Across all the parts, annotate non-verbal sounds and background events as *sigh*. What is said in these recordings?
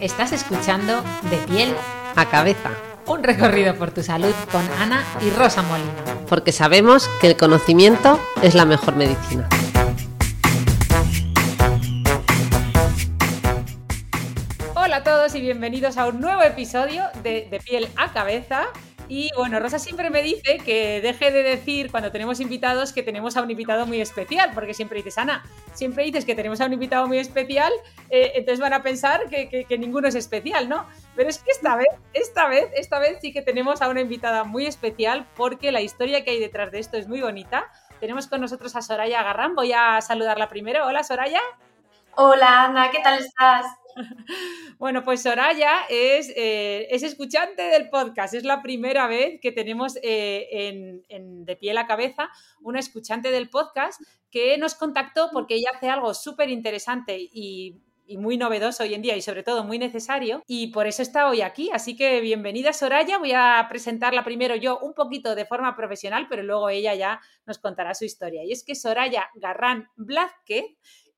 Estás escuchando De piel a cabeza. Un recorrido por tu salud con Ana y Rosa Molina. Porque sabemos que el conocimiento es la mejor medicina. Hola a todos y bienvenidos a un nuevo episodio de De piel a cabeza. Y bueno, Rosa siempre me dice que deje de decir cuando tenemos invitados que tenemos a un invitado muy especial, porque siempre dices, Ana, siempre dices que tenemos a un invitado muy especial, eh, entonces van a pensar que, ninguno es especial, ¿no? Pero es que esta vez, esta vez, esta vez sí que tenemos a una invitada muy especial porque la historia que hay detrás de esto es muy bonita. Tenemos con nosotros a Soraya Garrán, voy a saludarla primero. Hola Soraya. Hola Ana, ¿qué tal estás? *laughs* Bueno, pues Soraya es, eh, es escuchante del podcast. Es la primera vez que tenemos eh, en, De Piel a Cabeza una escuchante del podcast que nos contactó porque ella hace algo súper interesante y, y muy novedoso hoy en día y sobre todo muy necesario y por eso está hoy aquí. Así que bienvenida Soraya. Voy a presentarla primero yo un poquito de forma profesional, pero luego ella ya nos contará su historia. Y es que Soraya Garrán Blázquez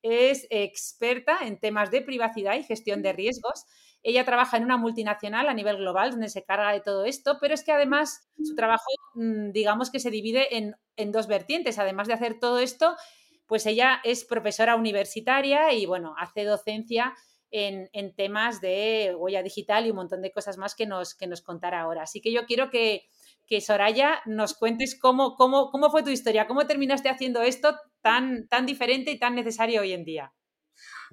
es experta en temas de privacidad y gestión de riesgos. Ella trabaja en una multinacional a nivel global donde se carga de todo esto, pero es que además su trabajo, mm, digamos que se divide en, en dos vertientes. Además de hacer todo esto, pues ella es profesora universitaria y bueno, hace docencia en, en temas de huella digital y un montón de cosas más que nos, que nos contará ahora. Así que yo quiero que, que Soraya nos cuentes cómo, cómo, cómo fue tu historia, cómo terminaste haciendo esto tan, tan diferente y tan necesario hoy en día.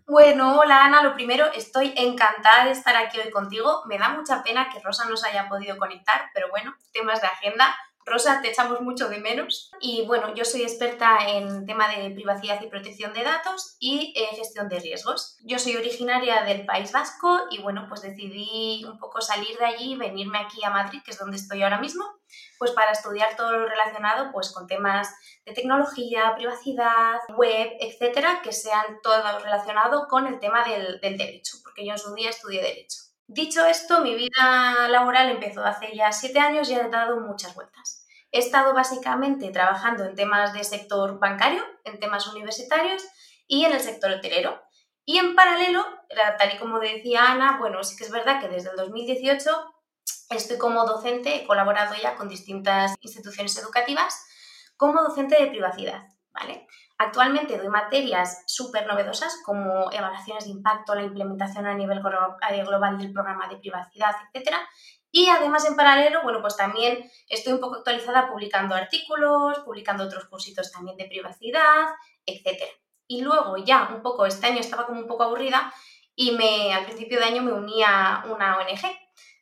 Bueno, hola Ana, lo primero, estoy encantada de estar aquí hoy contigo. Me da mucha pena que Rosa no haya podido conectar, pero bueno, temas de agenda. Rosa, te echamos mucho de menos. Y bueno, yo soy experta en tema de privacidad y protección de datos y eh, gestión de riesgos. Yo soy originaria del País Vasco y bueno, pues decidí un poco salir de allí y venirme aquí a Madrid, que es donde estoy ahora mismo, pues para estudiar todo lo relacionado pues con temas de tecnología, privacidad, web, etcétera, que sean todo relacionado con el tema del, del derecho, porque yo en su día estudié derecho. Dicho esto, mi vida laboral empezó hace ya siete años y ha dado muchas vueltas. He estado básicamente trabajando en temas de sector bancario, en temas universitarios y en el sector hotelero. Y en paralelo, tal y como decía Ana, bueno, sí que es verdad que desde el 2018 estoy como docente, he colaborado ya con distintas instituciones educativas como docente de privacidad, ¿vale? Actualmente doy materias súper novedosas como evaluaciones de impacto, la implementación a nivel global del programa de privacidad, etcétera. Y además en paralelo, bueno, pues también estoy un poco actualizada publicando artículos, publicando otros cursitos también de privacidad, etcétera. Y luego ya un poco, este año estaba como un poco aburrida y me, al principio de año me uní a una ONG,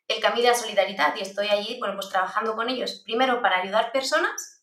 el Camino de la Solidaridad, y estoy allí, bueno, pues trabajando con ellos, primero para ayudar personas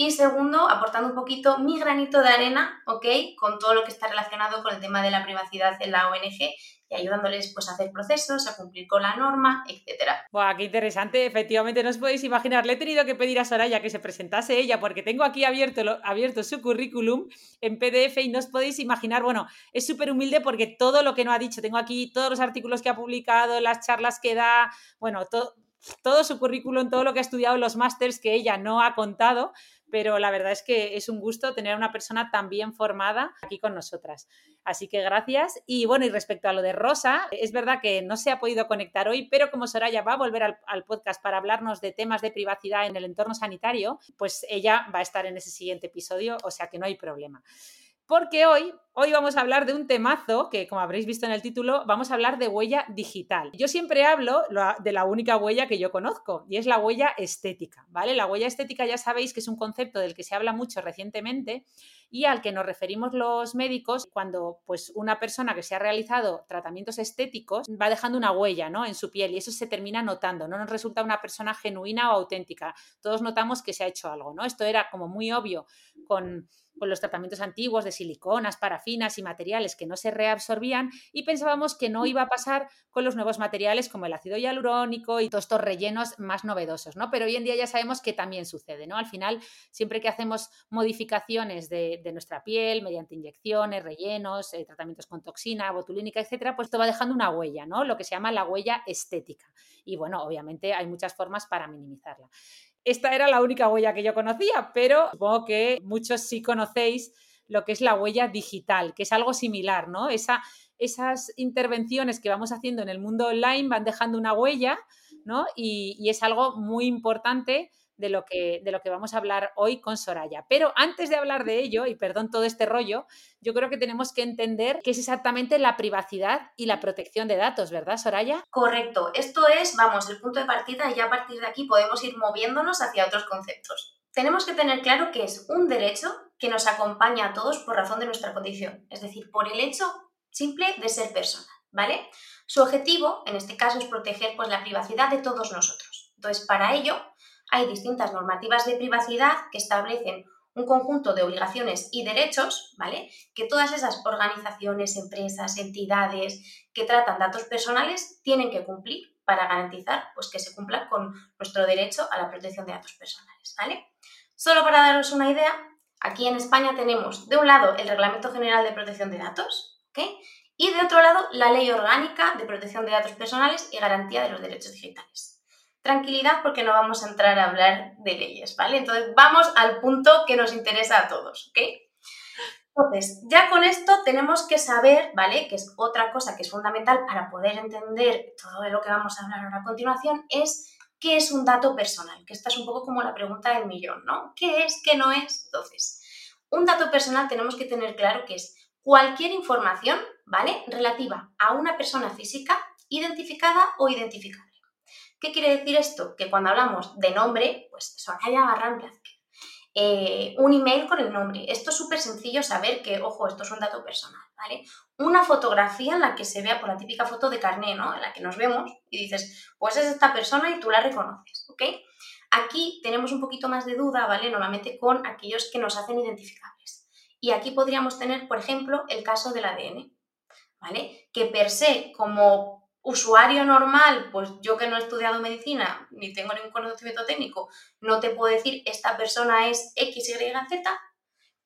y segundo, aportando un poquito mi granito de arena, ¿ok? Con todo lo que está relacionado con el tema de la privacidad en la ONG ayudándoles pues a hacer procesos, a cumplir con la norma, etcétera. Buah, qué interesante. Efectivamente, no os podéis imaginar. Le he tenido que pedir a Soraya que se presentase ella porque tengo aquí abierto, abierto su currículum en PDF y no os podéis imaginar. Bueno, es súper humilde porque todo lo que no ha dicho, tengo aquí todos los artículos que ha publicado, las charlas que da, bueno, todo todo su currículum, todo lo que ha estudiado los másters que ella no ha contado, pero la verdad es que es un gusto tener a una persona tan bien formada aquí con nosotras. Así que gracias. Y bueno, y respecto a lo de Rosa, es verdad que no se ha podido conectar hoy, pero como Soraya va a volver al, al podcast para hablarnos de temas de privacidad en el entorno sanitario, pues ella va a estar en ese siguiente episodio, o sea que no hay problema. Porque hoy Hoy vamos a hablar de un temazo que, como habréis visto en el título, vamos a hablar de huella digital. Yo siempre hablo de la única huella que yo conozco y es la huella estética, ¿vale? La huella estética ya sabéis que es un concepto del que se habla mucho recientemente y al que nos referimos los médicos cuando pues una persona que se ha realizado tratamientos estéticos va dejando una huella, ¿no? en su piel y eso se termina notando, no nos resulta una persona genuina o auténtica. Todos notamos que se ha hecho algo, ¿no? Esto era como muy obvio con con los tratamientos antiguos de siliconas, parafinas y materiales que no se reabsorbían y pensábamos que no iba a pasar con los nuevos materiales como el ácido hialurónico y todos estos rellenos más novedosos, ¿no? Pero hoy en día ya sabemos que también sucede, ¿no? Al final, siempre que hacemos modificaciones de, nuestra piel mediante inyecciones, rellenos, eh, tratamientos con toxina, botulínica, etcétera, pues esto va dejando una huella, ¿no? Lo que se llama la huella estética. Y bueno, obviamente hay muchas formas para minimizarla. Esta era la única huella que yo conocía, pero supongo que muchos sí conocéis lo que es la huella digital, que es algo similar, ¿no? Esa, esas intervenciones que vamos haciendo en el mundo online van dejando una huella, ¿no? Y es algo muy importante de lo, que, de lo que vamos a hablar hoy con Soraya. Pero antes de hablar de ello, y perdón todo este rollo, yo creo que tenemos que entender qué es exactamente la privacidad y la protección de datos, ¿verdad, Soraya? Correcto. Esto es, vamos, el punto de partida y ya a partir de aquí podemos ir moviéndonos hacia otros conceptos. Tenemos que tener claro que es un derecho que nos acompaña a todos por razón de nuestra condición, es decir, por el hecho simple de ser persona, ¿vale? Su objetivo, en este caso, es proteger pues, la privacidad de todos nosotros. Entonces, para ello, hay distintas normativas de privacidad que establecen un conjunto de obligaciones y derechos, ¿vale? Que todas esas organizaciones, empresas, entidades que tratan datos personales tienen que cumplir para garantizar pues, que se cumpla con nuestro derecho a la protección de datos personales, ¿vale? Solo para daros una idea, aquí en España tenemos de un lado el Reglamento General de Protección de Datos. Y de otro lado la Ley Orgánica de Protección de Datos Personales y Garantía de los Derechos Digitales tranquilidad porque no vamos a entrar a hablar de leyes, ¿vale? Entonces vamos al punto que nos interesa a todos, ¿ok? Entonces, ya con esto tenemos que saber, ¿vale? Que es otra cosa que es fundamental para poder entender todo de lo que vamos a hablar ahora a continuación, es qué es un dato personal, que esta es un poco como la pregunta del millón, ¿no? ¿Qué es, qué no es? Entonces, un dato personal tenemos que tener claro que es cualquier información, ¿vale? Relativa a una persona física identificada o identificada. ¿Qué quiere decir esto? Que cuando hablamos de nombre, pues Soraya Barran eh, un email con el nombre. Esto es súper sencillo saber que, ojo, esto es un dato personal, ¿vale? Una fotografía en la que se vea por la típica foto de carné, ¿no? En la que nos vemos y dices, pues es esta persona y tú la reconoces, ¿ok? Aquí tenemos un poquito más de duda, ¿vale? Normalmente con aquellos que nos hacen identificables. Y aquí podríamos tener, por ejemplo, el caso del ADN, ¿vale? Que per se, como usuario normal, pues yo que no he estudiado medicina ni tengo ningún conocimiento técnico, no te puedo decir esta persona es X, Y, Z,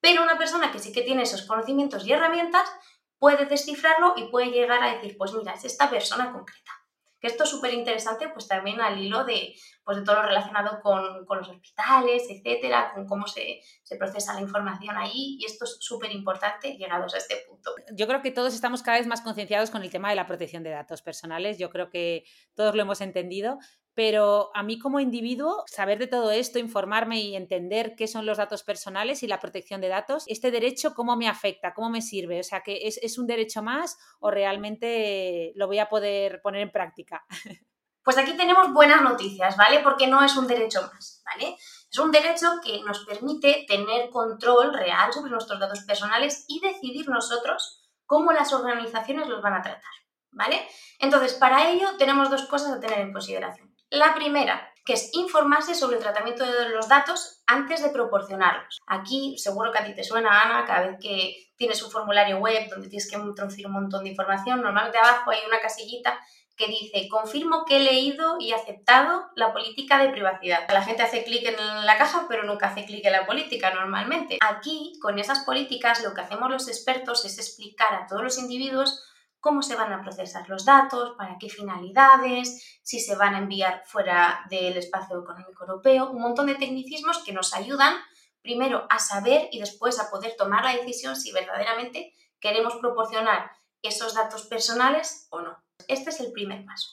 pero una persona que sí que tiene esos conocimientos y herramientas puede descifrarlo y puede llegar a decir, pues mira, es esta persona concreta. Que esto es súper interesante, pues también al hilo de, pues, de todo lo relacionado con, los hospitales, etcétera, con cómo se, se procesa la información ahí, y esto es súper importante llegados a este punto. Yo creo que todos estamos cada vez más concienciados con el tema de la protección de datos personales, yo creo que todos lo hemos entendido, pero a mí como individuo, saber de todo esto, informarme y entender qué son los datos personales y la protección de datos, este derecho, ¿cómo me afecta? ¿Cómo me sirve? O sea, que es, un derecho más o realmente lo voy a poder poner en práctica? *laughs* Pues aquí tenemos buenas noticias, ¿vale? Porque no es un derecho más, ¿vale? Es un derecho que nos permite tener control real sobre nuestros datos personales y decidir nosotros cómo las organizaciones los van a tratar, ¿vale? Entonces, para ello tenemos dos cosas a tener en consideración. La primera, que es informarse sobre el tratamiento de los datos antes de proporcionarlos. Aquí seguro que a ti te suena, Ana, cada vez que tienes un formulario web donde tienes que introducir un montón de información, normalmente abajo hay una casillita que dice, confirmo que he leído y aceptado la política de privacidad. La gente hace clic en la caja, pero nunca hace clic en la política normalmente. Aquí, con esas políticas, lo que hacemos los expertos es explicar a todos los individuos cómo se van a procesar los datos, para qué finalidades, si se van a enviar fuera del espacio económico europeo, un montón de tecnicismos que nos ayudan primero a saber y después a poder tomar la decisión si verdaderamente queremos proporcionar esos datos personales o no. Este es el primer paso.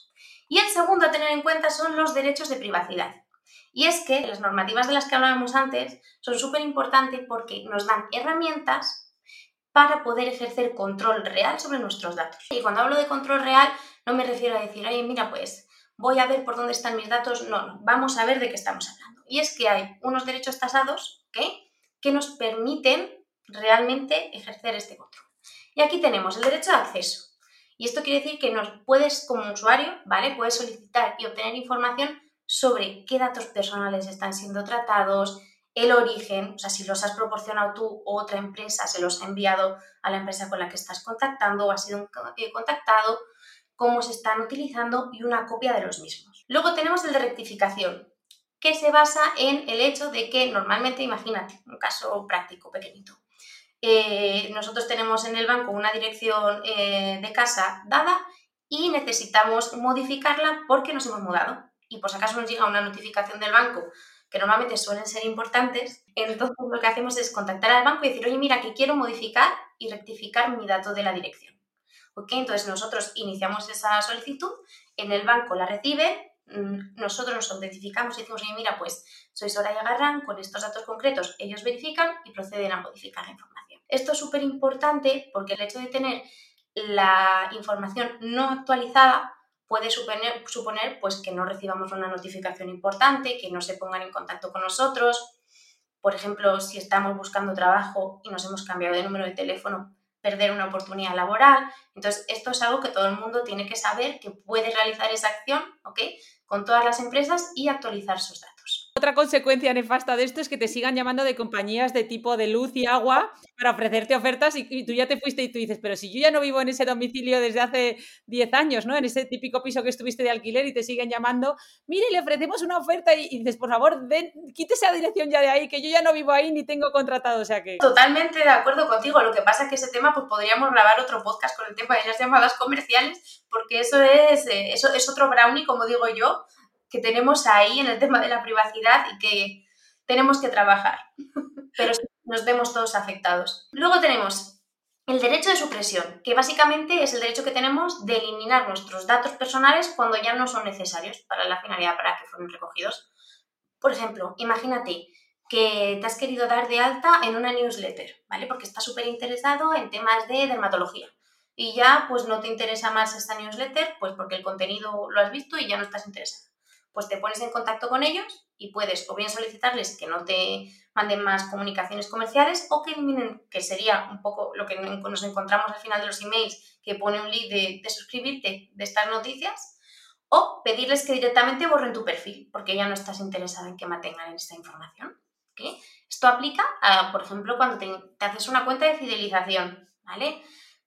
Y el segundo a tener en cuenta son los derechos de privacidad. Y es que las normativas de las que hablábamos antes son súper importantes porque nos dan herramientas para poder ejercer control real sobre nuestros datos. Y cuando hablo de control real, no me refiero a decir, oye, mira, pues voy a ver por dónde están mis datos. No, no, vamos a ver de qué estamos hablando. Y es que hay unos derechos tasados que nos permiten realmente ejercer este control. Y aquí tenemos el derecho de acceso. Y esto quiere decir que nos puedes, como usuario, ¿vale? Puedes solicitar y obtener información sobre qué datos personales están siendo tratados, el origen, o sea, si los has proporcionado tú o otra empresa, se los ha enviado a la empresa con la que estás contactando o ha sido eh, contactado, cómo se están utilizando y una copia de los mismos. Luego tenemos el de rectificación, que se basa en el hecho de que normalmente, imagínate, un caso práctico pequeñito, eh, nosotros tenemos en el banco una dirección eh, de casa dada y necesitamos modificarla porque nos hemos mudado. Y por si acaso nos llega una notificación del banco, que normalmente suelen ser importantes, entonces lo que hacemos es contactar al banco y decir, oye, mira, que quiero modificar y rectificar mi dato de la dirección. ¿Ok? Entonces nosotros iniciamos esa solicitud, en el banco la recibe, mm, nosotros nos autentificamos y decimos, oye, mira, pues soy Soraya Garrán, con estos datos concretos ellos verifican y proceden a modificar la información. Esto es súper importante porque el hecho de tener la información no actualizada puede suponer, suponer pues, que no recibamos una notificación importante, que no se pongan en contacto con nosotros. Por ejemplo, si estamos buscando trabajo y nos hemos cambiado de número de teléfono, perder una oportunidad laboral. Entonces, esto es algo que todo el mundo tiene que saber, que puede realizar esa acción ¿ok? con todas las empresas y actualizar sus datos. Otra consecuencia nefasta de esto es que te sigan llamando de compañías de tipo de luz y agua para ofrecerte ofertas y, tú ya te fuiste y tú dices, pero si yo ya no vivo en ese domicilio desde hace 10 años, ¿no? En ese típico piso que estuviste de alquiler y te siguen llamando, mire, le ofrecemos una oferta y, dices, por favor, den, quítese esa dirección ya de ahí, que yo ya no vivo ahí ni tengo contratado, o sea que... Totalmente de acuerdo contigo, lo que pasa es que ese tema, pues podríamos grabar otro podcast con el tema de las llamadas comerciales, porque eso es, eh, eso es otro brownie, como digo yo, que tenemos ahí en el tema de la privacidad y que tenemos que trabajar, *laughs* pero nos vemos todos afectados. Luego tenemos el derecho de supresión, que básicamente es el derecho que tenemos de eliminar nuestros datos personales cuando ya no son necesarios para la finalidad para que fueron recogidos. Por ejemplo, imagínate que te has querido dar de alta en una newsletter, ¿vale? Porque estás súper interesado en temas de dermatología y ya pues no te interesa más esta newsletter, pues porque el contenido lo has visto y ya no estás interesado pues te pones en contacto con ellos y puedes o bien solicitarles que no te manden más comunicaciones comerciales o que eliminen, que sería un poco lo que nos encontramos al final de los emails, que pone un link de, suscribirte de estas noticias, o pedirles que directamente borren tu perfil, porque ya no estás interesada en que mantengan esta información. Esto aplica, por ejemplo, cuando te, haces una cuenta de fidelización, ¿vale?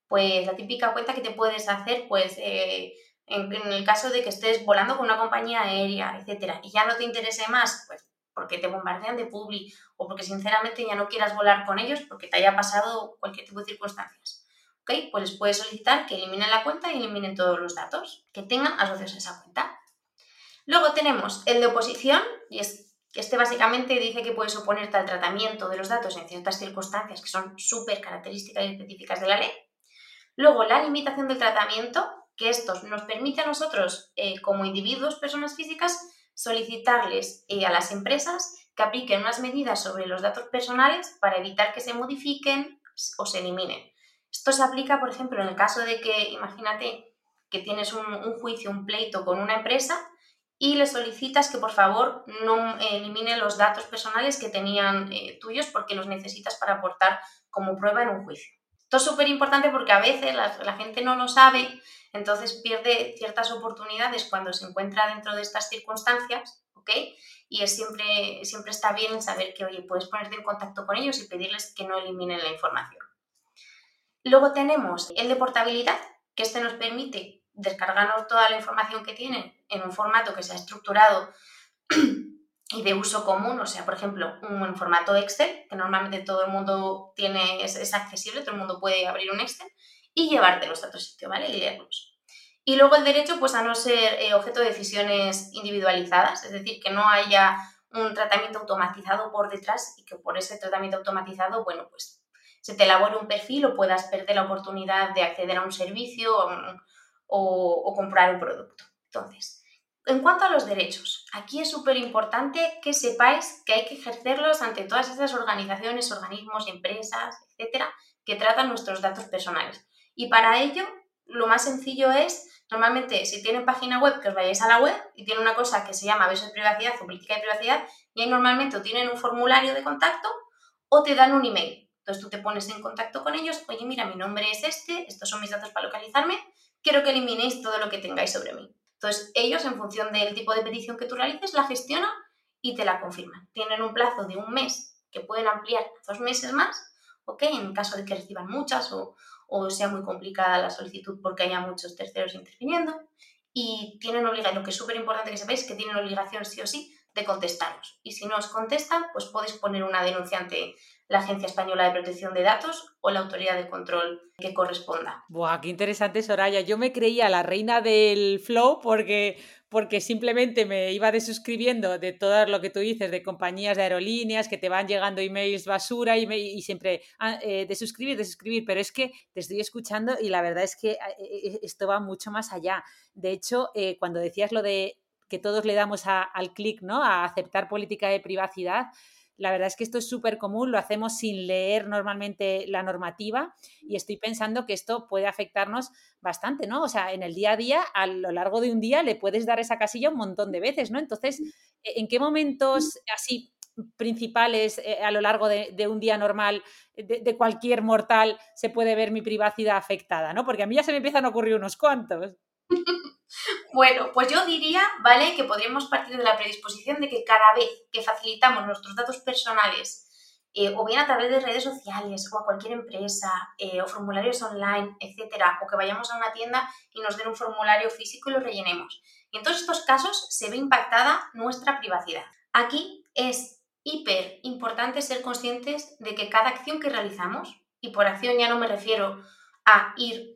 Pues la típica cuenta que te puedes hacer, pues... Eh, en, el caso de que estés volando con una compañía aérea, etcétera, y ya no te interese más, pues porque te bombardean de publi o porque sinceramente ya no quieras volar con ellos porque te haya pasado cualquier tipo de circunstancias. ¿Ok? Pues les puedes solicitar que eliminen la cuenta y eliminen todos los datos que tengan asociados a esa cuenta. Luego tenemos el de oposición, y es, este básicamente dice que puedes oponerte al tratamiento de los datos en ciertas circunstancias que son súper características y específicas de la ley. Luego, la limitación del tratamiento, que estos nos permite a nosotros, eh, como individuos, personas físicas, solicitarles eh, a las empresas que apliquen unas medidas sobre los datos personales para evitar que se modifiquen o se eliminen. Esto se aplica, por ejemplo, en el caso de que, imagínate que tienes un, juicio, un pleito con una empresa y le solicitas que por favor no elimine los datos personales que tenían eh, tuyos porque los necesitas para aportar como prueba en un juicio. Esto es súper importante porque a veces la, gente no lo sabe entonces pierde ciertas oportunidades cuando se encuentra dentro de estas circunstancias, ¿ok? Y es siempre, siempre está bien saber que, oye, puedes ponerte en contacto con ellos y pedirles que no eliminen la información. Luego tenemos el de portabilidad, que este nos permite descargarnos toda la información que tienen en un formato que se ha estructurado y de uso común, o sea, por ejemplo, un formato Excel, que normalmente todo el mundo tiene, es, es accesible, todo el mundo puede abrir un Excel, y llevártelos a otro sitio, ¿vale? Y leerlos. Y luego el derecho, pues a no ser eh, objeto de decisiones individualizadas, es decir, que no haya un tratamiento automatizado por detrás y que por ese tratamiento automatizado, bueno, pues se te elabore un perfil o puedas perder la oportunidad de acceder a un servicio o, o comprar un producto. Entonces, en cuanto a los derechos, aquí es súper importante que sepáis que hay que ejercerlos ante todas esas organizaciones, organismos, empresas, etcétera, que tratan nuestros datos personales. Y para ello, lo más sencillo es, normalmente, si tienen página web, que os vayáis a la web y tiene una cosa que se llama aviso de privacidad o política de privacidad, y ahí normalmente o tienen un formulario de contacto o te dan un email. Entonces tú te pones en contacto con ellos, oye, mira, mi nombre es este, estos son mis datos para localizarme, quiero que eliminéis todo lo que tengáis sobre mí. Entonces ellos, en función del tipo de petición que tú realices, la gestionan y te la confirman. Tienen un plazo de un mes que pueden ampliar dos meses más, ¿ok? En caso de que reciban muchas o, o sea muy complicada la solicitud porque haya muchos terceros interviniendo. Y tienen obligación, lo que es súper importante que sepáis, que tienen obligación sí o sí de contestaros. Y si no os contestan, pues podéis poner una denuncia ante la Agencia Española de Protección de Datos o la autoridad de control que corresponda. Buah, qué interesante, Soraya. Yo me creía la reina del flow porque porque simplemente me iba desuscribiendo de todo lo que tú dices, de compañías de aerolíneas, que te van llegando emails basura y, siempre ah, eh, desuscribir, desuscribir, pero es que te estoy escuchando y la verdad es que ah, e, e, esto va mucho más allá. De hecho, eh, cuando decías lo de que todos le damos al clic, ¿no? A aceptar política de privacidad, la verdad es que esto es súper común, lo hacemos sin leer normalmente la normativa y estoy pensando que esto puede afectarnos bastante, ¿no? O sea, en el día a día, a lo largo de un día, le puedes dar esa casilla un montón de veces, ¿no? Entonces, ¿e-, ¿en qué momentos así principales eh, a lo largo de, un día normal de, de, cualquier mortal se puede ver mi privacidad afectada, ¿no? Porque a mí ya se me empiezan a ocurrir unos cuantos. *laughs* Bueno, pues yo diría, ¿vale? Que podríamos partir de la predisposición de que cada vez que facilitamos nuestros datos personales, eh, o bien a través de redes sociales, o a cualquier empresa, eh, o formularios online, etcétera, o que vayamos a una tienda y nos den un formulario físico y lo rellenemos. En todos estos casos se ve impactada nuestra privacidad. Aquí es hiper importante ser conscientes de que cada acción que realizamos, y por acción ya no me refiero a ir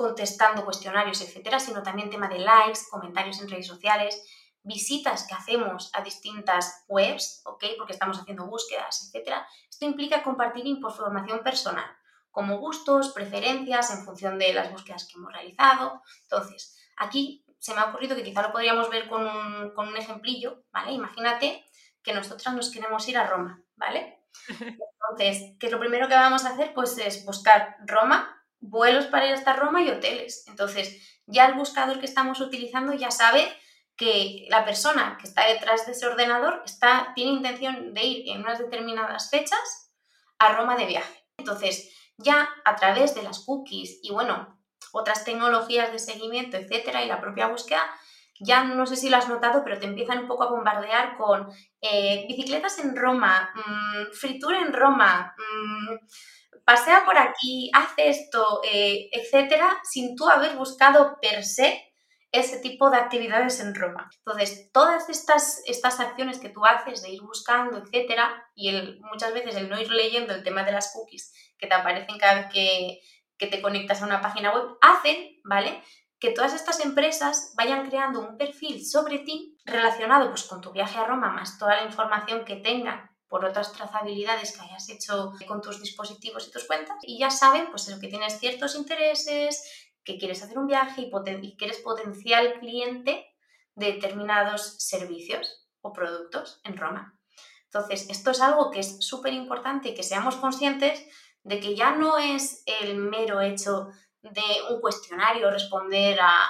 contestando cuestionarios, etcétera, sino también tema de likes, comentarios en redes sociales, visitas que hacemos a distintas webs, ¿ok? Porque estamos haciendo búsquedas, etcétera. Esto implica compartir información personal, como gustos, preferencias en función de las búsquedas que hemos realizado. Entonces, aquí se me ha ocurrido que quizá lo podríamos ver con un, con un ejemplillo, ¿vale? Imagínate que nosotras nos queremos ir a Roma, ¿vale? *laughs* Entonces, ¿qué es lo primero que vamos a hacer? Pues es buscar Roma vuelos para ir hasta Roma y hoteles. Entonces, ya el buscador que estamos utilizando ya sabe que la persona que está detrás de ese ordenador está, tiene intención de ir en unas determinadas fechas a Roma de viaje. Entonces, ya a través de las cookies y bueno, otras tecnologías de seguimiento, etcétera, y la propia búsqueda, ya no sé si lo has notado, pero te empiezan un poco a bombardear con eh, bicicletas en Roma, mm, fritura en Roma, mmm, pasea por aquí, hace esto, eh, etcétera, sin tú haber buscado per se ese tipo de actividades en Roma. Entonces, todas estas, estas acciones que tú haces de ir buscando, etcétera, y muchas veces el no ir leyendo el tema de las cookies que te aparecen cada vez que, que te conectas a una página web, hacen, ¿vale? Que todas estas empresas vayan creando un perfil sobre ti relacionado pues, con tu viaje a Roma, más toda la información que tengan por otras trazabilidades que hayas hecho con tus dispositivos y tus cuentas y ya saben pues que tienes ciertos intereses, que quieres hacer un viaje y, que eres potencial cliente de determinados servicios o productos en Roma. Entonces, esto es algo que es súper importante que seamos conscientes de que ya no es el mero hecho de un cuestionario responder a,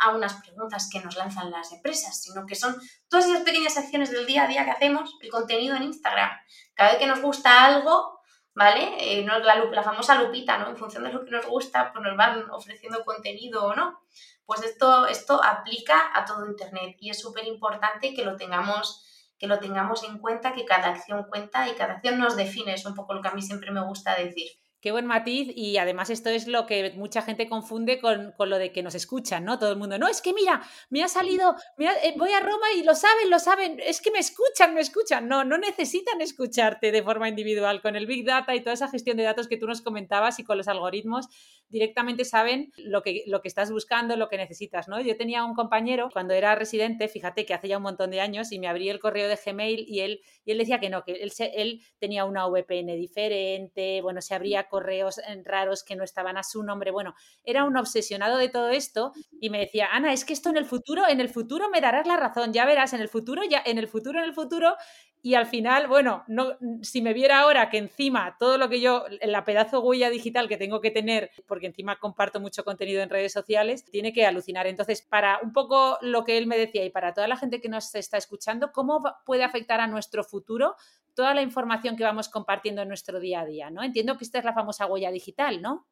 a unas preguntas que nos lanzan las empresas, sino que son todas esas pequeñas acciones del día a día que hacemos, el contenido en Instagram. Cada vez que nos gusta algo, ¿vale? Eh, la, la, famosa lupita, ¿no? En función de lo que nos gusta, pues nos van ofreciendo contenido o no. Pues esto, esto aplica a todo Internet y es súper importante que lo tengamos que lo tengamos en cuenta, que cada acción cuenta y cada acción nos define, es un poco lo que a mí siempre me gusta decir. Qué buen matiz y además esto es lo que mucha gente confunde con, con, lo de que nos escuchan, ¿no? Todo el mundo, no, es que mira, me ha salido, eh, voy a Roma y lo saben, lo saben, es que me escuchan, me escuchan. No, no necesitan escucharte de forma individual. Con el Big Data y toda esa gestión de datos que tú nos comentabas y con los algoritmos, directamente saben lo que, lo que estás buscando, lo que necesitas, ¿no? Yo tenía un compañero cuando era residente, fíjate que hace ya un montón de años, y me abrí el correo de Gmail y él, y él decía que no, que él, él tenía una VPN diferente, bueno, se abría correos raros que no estaban a su nombre. Bueno, era un obsesionado de todo esto y me decía, Ana, es que esto en el futuro, en el futuro me darás la razón, ya verás, en el futuro, ya, en el futuro, en el futuro, y al final, bueno, no, si me viera ahora que encima todo lo que yo, la pedazo huella digital que tengo que tener, porque encima comparto mucho contenido en redes sociales, tiene que alucinar. Entonces, para un poco lo que él me decía y para toda la gente que nos está escuchando, ¿cómo puede afectar a nuestro futuro toda la información que vamos compartiendo en nuestro día a día? ¿no? Entiendo que esta es la famosa huella digital, ¿no?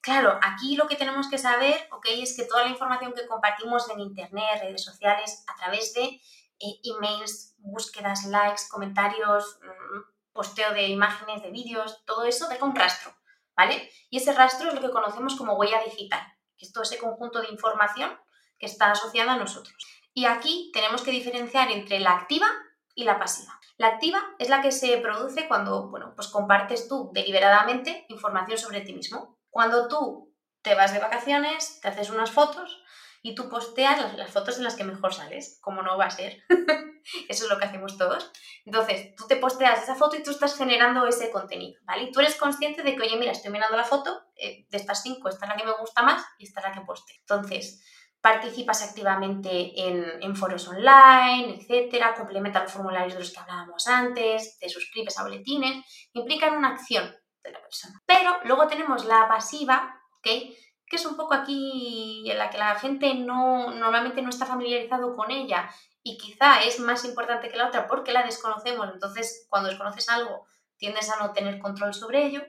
Claro, aquí lo que tenemos que saber, ok, es que toda la información que compartimos en Internet, redes sociales, a través de emails, búsquedas, likes, comentarios, mm, posteo de imágenes, de vídeos, todo eso deja un rastro, ¿vale? Y ese rastro es lo que conocemos como huella digital, que es todo ese conjunto de información que está asociada a nosotros. Y aquí tenemos que diferenciar entre la activa y la pasiva. La activa es la que se produce cuando, bueno, pues compartes tú deliberadamente información sobre ti mismo. Cuando tú te vas de vacaciones, te haces unas fotos y tú posteas las, fotos en las que mejor sales, como no va a ser. *laughs* Eso es lo que hacemos todos. Entonces, tú te posteas esa foto y tú estás generando ese contenido, ¿vale? Y tú eres consciente de que, oye, mira, estoy mirando la foto, eh, de estas cinco, esta es la que me gusta más y esta es la que posteo. Entonces, participas activamente en, en, foros online, etcétera, complementas los formularios de los que hablábamos antes, te suscribes a boletines, implican una acción de la persona. Pero luego tenemos la pasiva, ¿ok? Que es un poco aquí en la que la gente no, normalmente no está familiarizado con ella y quizá es más importante que la otra porque la desconocemos, entonces cuando desconoces algo tiendes a no tener control sobre ello,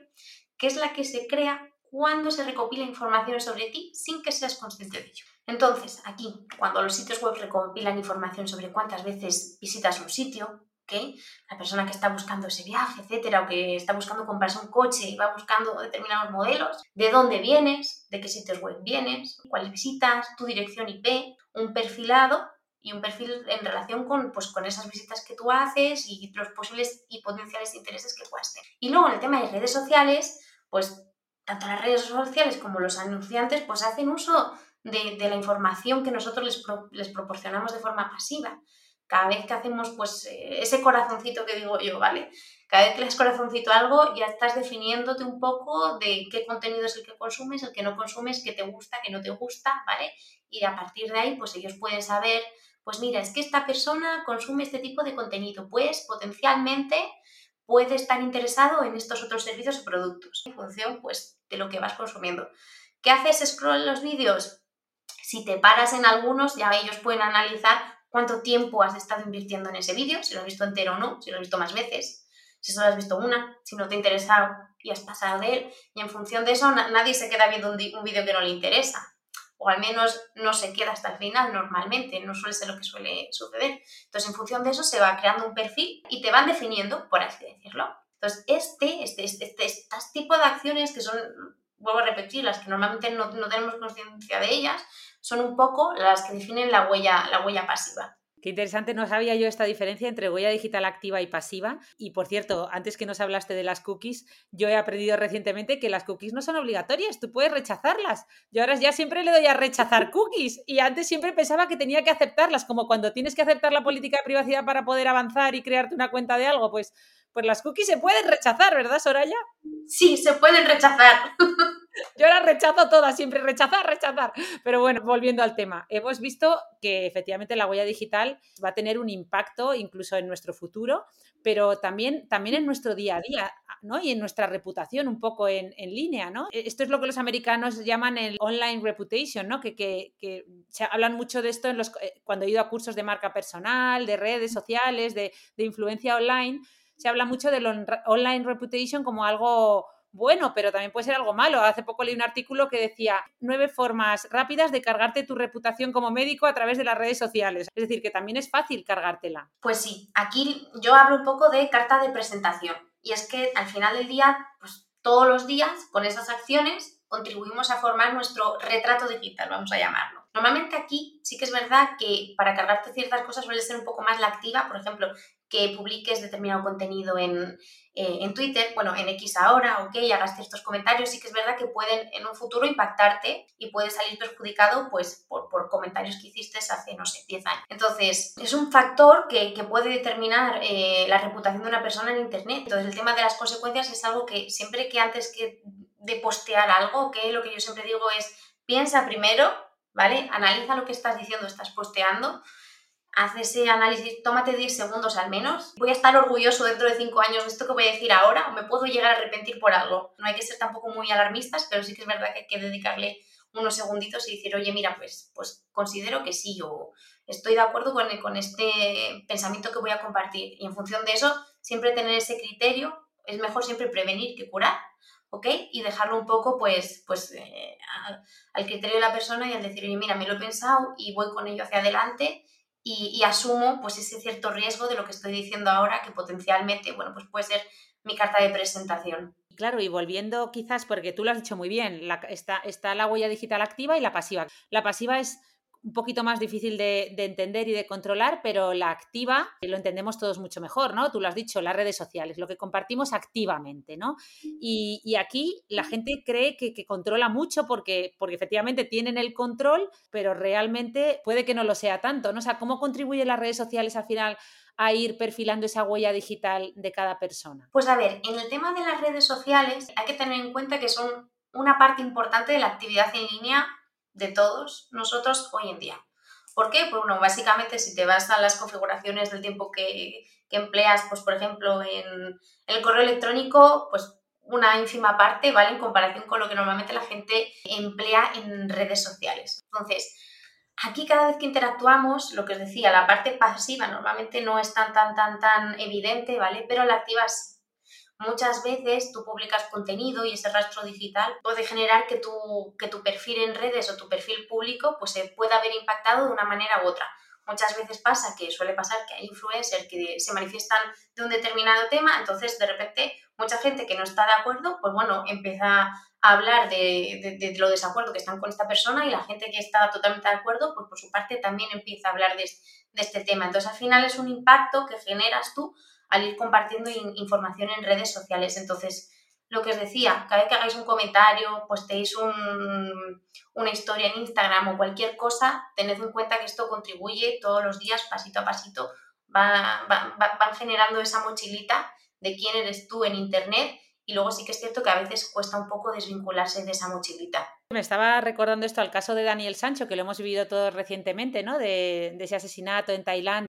que es la que se crea cuando se recopila información sobre ti sin que seas consciente de ello. Entonces, aquí, cuando los sitios web recopilan información sobre cuántas veces visitas un sitio, ¿okay? la persona que está buscando ese viaje, etcétera, o que está buscando comprarse un coche y va buscando determinados modelos, de dónde vienes, de qué sitios web vienes, cuáles visitas, tu dirección IP, un perfilado y un perfil en relación con, pues, con esas visitas que tú haces y los posibles y potenciales intereses que puedas tener. Y luego en el tema de redes sociales, pues tanto las redes sociales como los anunciantes pues hacen uso de, la información que nosotros les, les, proporcionamos de forma pasiva. Cada vez que hacemos pues eh, ese corazoncito que digo yo, ¿vale? Cada vez que le das corazoncito a algo ya estás definiéndote un poco de qué contenido es el que consumes, el que no consumes, qué te gusta, qué no te gusta, ¿vale? Y a partir de ahí pues ellos pueden saber, pues mira, es que esta persona consume este tipo de contenido, pues potencialmente puede estar interesado en estos otros servicios o productos en función pues de lo que vas consumiendo. ¿Qué haces? Scroll los vídeos si te paras en algunos, ya ellos pueden analizar cuánto tiempo has estado invirtiendo en ese vídeo, si lo has visto entero o no, si lo has visto más veces, si solo has visto una, si no te ha interesado y has pasado de él. Y en función de eso, nadie se queda viendo un, un vídeo que no le interesa. O al menos no se queda hasta el final normalmente, no suele ser lo que suele suceder. Entonces, en función de eso, se va creando un perfil y te van definiendo, por así decirlo. Entonces, este, este, este, este, este tipo de acciones que son, vuelvo a repetir, las que normalmente no, no tenemos conciencia de ellas, son un poco las que definen la huella, la huella pasiva. Qué interesante, no sabía yo esta diferencia entre huella digital activa y pasiva. Y por cierto, antes que nos hablaste de las cookies, yo he aprendido recientemente que las cookies no son obligatorias, tú puedes rechazarlas. Yo ahora ya siempre le doy a rechazar cookies y antes siempre pensaba que tenía que aceptarlas, como cuando tienes que aceptar la política de privacidad para poder avanzar y crearte una cuenta de algo, pues, pues las cookies se pueden rechazar, ¿verdad, Soraya? Sí, se pueden rechazar. *laughs* Yo ahora rechazo todas, siempre rechazar, rechazar. Pero bueno, volviendo al tema, hemos visto que efectivamente la huella digital va a tener un impacto incluso en nuestro futuro, pero también, también en nuestro día a día, ¿no? Y en nuestra reputación un poco en, línea, ¿no? E, esto es lo que los americanos llaman el online reputation, ¿no? Que, que, se hablan mucho de esto en los, eh, cuando he ido a cursos de marca personal, de redes sociales, de, de influencia online, se habla mucho del online reputation como algo bueno, pero también puede ser algo malo. Hace poco leí un artículo que decía nueve formas rápidas de cargarte tu reputación como médico a través de las redes sociales. Es decir, que también es fácil cargártela. Pues sí, aquí yo hablo un poco de carta de presentación. Y es que al final del día, pues todos los días, con esas acciones, contribuimos a formar nuestro retrato digital, vamos a llamarlo. Normalmente aquí sí que es verdad que para cargarte ciertas cosas suele ser un poco más la activa, por ejemplo, que publiques determinado contenido en, eh, en Twitter, bueno, en X ahora, ok, hagas ciertos comentarios, sí que es verdad que pueden en un futuro impactarte y puedes salir perjudicado pues por, por comentarios que hiciste hace, no sé, 10 años. Entonces, es un factor que, que puede determinar eh, la reputación de una persona en Internet. Entonces, el tema de las consecuencias es algo que siempre que antes que de postear algo, que lo que yo siempre digo es, piensa primero, ¿vale? Analiza lo que estás diciendo, estás posteando haz ese análisis, tómate 10 segundos al menos. Voy a estar orgulloso dentro de 5 años de esto que voy a decir ahora me puedo llegar a arrepentir por algo. No hay que ser tampoco muy alarmistas, pero sí que es verdad que hay que dedicarle unos segunditos y decir, oye, mira, pues, pues considero que sí, yo estoy de acuerdo con, con este pensamiento que voy a compartir. Y en función de eso, siempre tener ese criterio, es mejor siempre prevenir que curar, ¿ok? Y dejarlo un poco, pues, pues eh, al criterio de la persona y al decir, oye, mira, me lo he pensado y voy con ello hacia adelante y, asumo pues ese cierto riesgo de lo que estoy diciendo ahora que potencialmente, bueno, pues puede ser mi carta de presentación. Claro, y volviendo quizás, porque tú lo has dicho muy bien, está, está la huella digital activa y la pasiva. La pasiva es un poquito más difícil de, entender y de controlar, pero la activa lo entendemos todos mucho mejor, ¿no? Tú lo has dicho, las redes sociales, lo que compartimos activamente, ¿no? Y, aquí la gente cree que, controla mucho porque, porque efectivamente tienen el control, pero realmente puede que no lo sea tanto, ¿no? O sea, ¿cómo contribuyen las redes sociales al final a ir perfilando esa huella digital de cada persona? Pues a ver, en el tema de las redes sociales hay que tener en cuenta que son una parte importante de la actividad en línea de todos nosotros hoy en día. ¿Por qué? Pues bueno, básicamente si te vas a las configuraciones del tiempo que, empleas, pues por ejemplo en, el correo electrónico, pues una ínfima parte, ¿vale? En comparación con lo que normalmente la gente emplea en redes sociales. Entonces, aquí cada vez que interactuamos, lo que os decía, la parte pasiva normalmente no es tan, tan, tan, tan evidente, ¿vale? Pero la activa. Muchas veces tú publicas contenido y ese rastro digital puede generar que tu, que tu perfil en redes o tu perfil público pues se pueda haber impactado de una manera u otra. Muchas veces pasa que suele pasar que hay influencers que se manifiestan de un determinado tema, entonces de repente mucha gente que no está de acuerdo, pues bueno, empieza a hablar de, de, lo desacuerdo que están con esta persona y la gente que está totalmente de acuerdo, pues por su parte también empieza a hablar de, de este tema. Entonces al final es un impacto que generas tú al ir compartiendo información en redes sociales. Entonces, lo que os decía, cada vez que hagáis un comentario, posteéis una historia en Instagram o cualquier cosa, tened en cuenta que esto contribuye todos los días, pasito a pasito, van generando esa mochilita de quién eres tú en Internet y luego sí que es cierto que a veces cuesta un poco desvincularse de esa mochilita. Me estaba recordando esto al caso de Daniel Sancho, que lo hemos vivido todos recientemente, ¿no? De, de ese asesinato en Tailandia.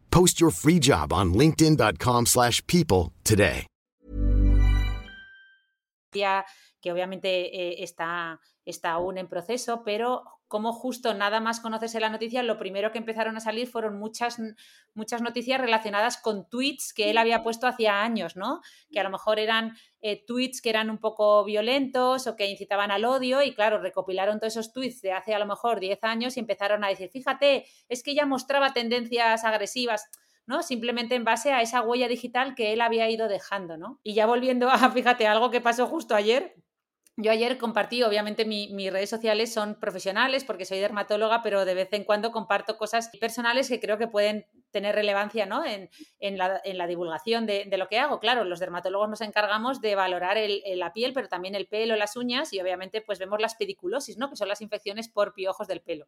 Post your free job on linkedin.com slash people today. que obviamente eh, está, está aún en proceso, pero como justo nada más conocerse la noticia, lo primero que empezaron a salir fueron muchas, muchas noticias relacionadas con tweets que él había puesto hacía años, ¿no? Que a lo mejor eran eh, tweets que eran un poco violentos o que incitaban al odio y claro, recopilaron todos esos tweets de hace a lo mejor 10 años y empezaron a decir, fíjate, es que ya mostraba tendencias agresivas. ¿no? Simplemente en base a esa huella digital que él había ido dejando, ¿no? Y ya volviendo a, *laughs* fíjate, algo que pasó justo ayer, yo ayer compartí, obviamente mis redes sociales son profesionales porque soy dermatóloga, pero de vez en cuando comparto cosas personales que creo que pueden tener relevancia ¿no? en, la, divulgación de, lo que hago. Claro, los dermatólogos nos encargamos de valorar la piel, pero también el pelo, las uñas y obviamente pues vemos las pediculosis, ¿no? que son las infecciones por piojos del pelo.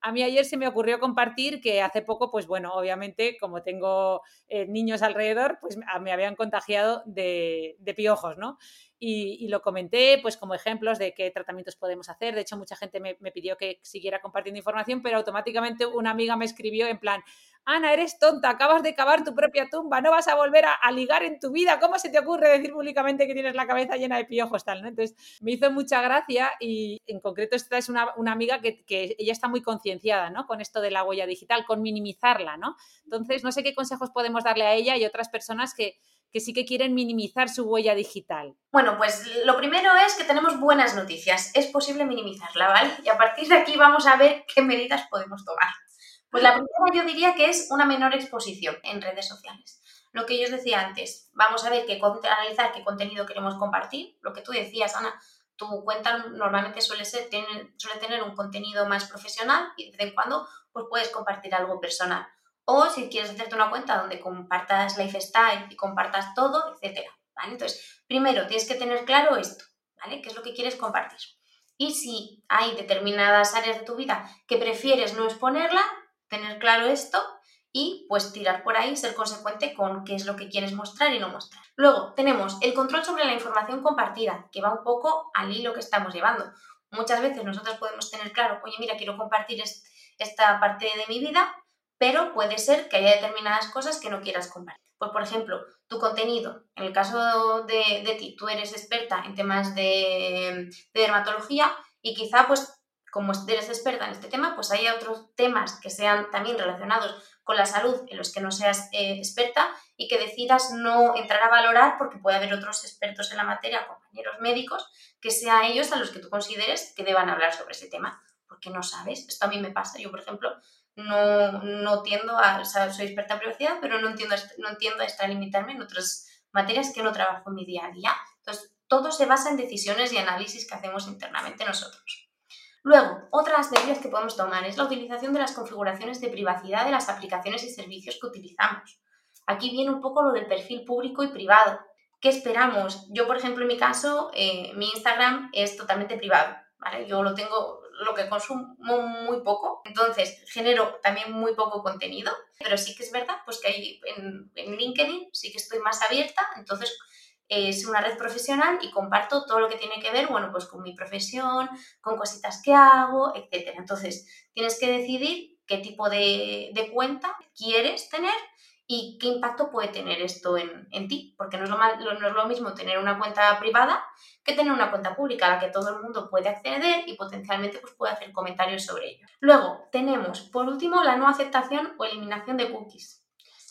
A mí ayer se me ocurrió compartir que hace poco, pues bueno, obviamente como tengo eh, niños alrededor, pues me habían contagiado de, de piojos, ¿no? y, lo comenté pues como ejemplos de qué tratamientos podemos hacer. De hecho, mucha gente me, pidió que siguiera compartiendo información, pero automáticamente una amiga me escribió en plan, Ana, eres tonta, acabas de cavar tu propia tumba, no vas a volver a, ligar en tu vida, ¿cómo se te ocurre decir públicamente que tienes la cabeza llena de piojos? Tal, ¿no? Entonces, me hizo mucha gracia y en concreto esta es una, amiga que, ella está muy concienciada, ¿no? Con esto de la huella digital, con minimizarla, ¿no? Entonces, no sé qué consejos podemos darle a ella y otras personas que que sí que quieren minimizar su huella digital? Bueno, pues lo primero es que tenemos buenas noticias. Es posible minimizarla, ¿vale? Y a partir de aquí vamos a ver qué medidas podemos tomar. Pues la primera yo diría que es una menor exposición en redes sociales. Lo que yo os decía antes, vamos a ver qué analizar qué contenido queremos compartir. Lo que tú decías, Ana, tu cuenta normalmente suele, suele tener un contenido más profesional y de vez en cuando pues puedes compartir algo personal. O si quieres hacerte una cuenta donde compartas lifestyle y compartas todo, etcétera. ¿vale? Entonces, primero tienes que tener claro esto, ¿vale? ¿Qué es lo que quieres compartir? Y si hay determinadas áreas de tu vida que prefieres no exponerla, tener claro esto y pues tirar por ahí, ser consecuente con qué es lo que quieres mostrar y no mostrar. Luego tenemos el control sobre la información compartida, que va un poco al hilo que estamos llevando. Muchas veces nosotros podemos tener claro, oye, mira, quiero compartir esta parte de mi vida, pero puede ser que haya determinadas cosas que no quieras compartir. Pues, por ejemplo, tu contenido. En el caso de, ti, tú eres experta en temas de, dermatología y quizá, pues, como eres experta en este tema, pues haya otros temas que sean también relacionados con la salud en los que no seas eh, experta y que decidas no entrar a valorar porque puede haber otros expertos en la materia, compañeros médicos, que sean ellos a los que tú consideres que deban hablar sobre ese tema. Porque no sabes, esto a mí me pasa. Yo, por ejemplo, no, no tiendo a, o sea, soy experta en privacidad, pero no entiendo, no entiendo a extralimitarme en otras materias que no trabajo en mi día a día. Entonces, todo se basa en decisiones y análisis que hacemos internamente nosotros. Luego, otras medidas que podemos tomar es la utilización de las configuraciones de privacidad de las aplicaciones y servicios que utilizamos. Aquí viene un poco lo del perfil público y privado. ¿Qué esperamos? Yo, por ejemplo, en mi caso, eh, mi Instagram es totalmente privado. ¿vale? Yo lo tengo, lo que consumo muy poco, entonces genero también muy poco contenido, pero sí que es verdad pues que hay en, LinkedIn sí que estoy más abierta, entonces es una red profesional y comparto todo lo que tiene que ver, bueno, pues con mi profesión, con cositas que hago, etcétera. Entonces, tienes que decidir qué tipo de, de cuenta quieres tener y qué impacto puede tener esto en, ti, porque no es, lo no es lo mismo tener una cuenta privada que tener una cuenta pública a la que todo el mundo puede acceder y potencialmente pues, puede hacer comentarios sobre ello. Luego tenemos, por último, la no aceptación o eliminación de cookies.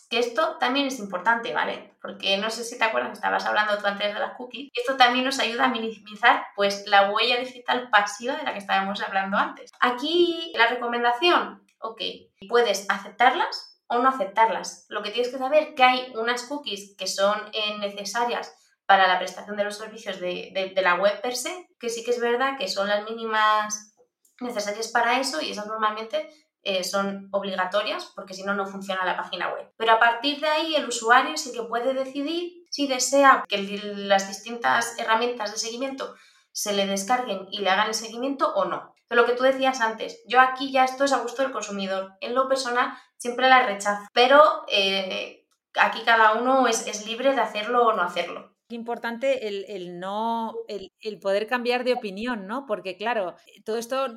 Que esto también es importante, ¿vale? Porque no sé si te acuerdas, estabas hablando tú antes de las cookies. Esto también nos ayuda a minimizar pues, la huella digital pasiva de la que estábamos hablando antes. Aquí la recomendación, ok, puedes aceptarlas o no aceptarlas. Lo que tienes que saber es que hay unas cookies que son eh, necesarias para la prestación de los servicios de, la web per se, que sí que es verdad que son las mínimas necesarias para eso y esas normalmente eh, son obligatorias porque si no, no funciona la página web. Pero a partir de ahí el usuario sí que puede decidir si desea que las distintas herramientas de seguimiento se le descarguen y le hagan el seguimiento o no. Pero lo que tú decías antes, yo aquí ya esto es a gusto del consumidor. En lo personal siempre la rechazo, pero eh, aquí cada uno es, libre de hacerlo o no hacerlo. Importante el, no, el, poder cambiar de opinión, ¿no? Porque claro, todo esto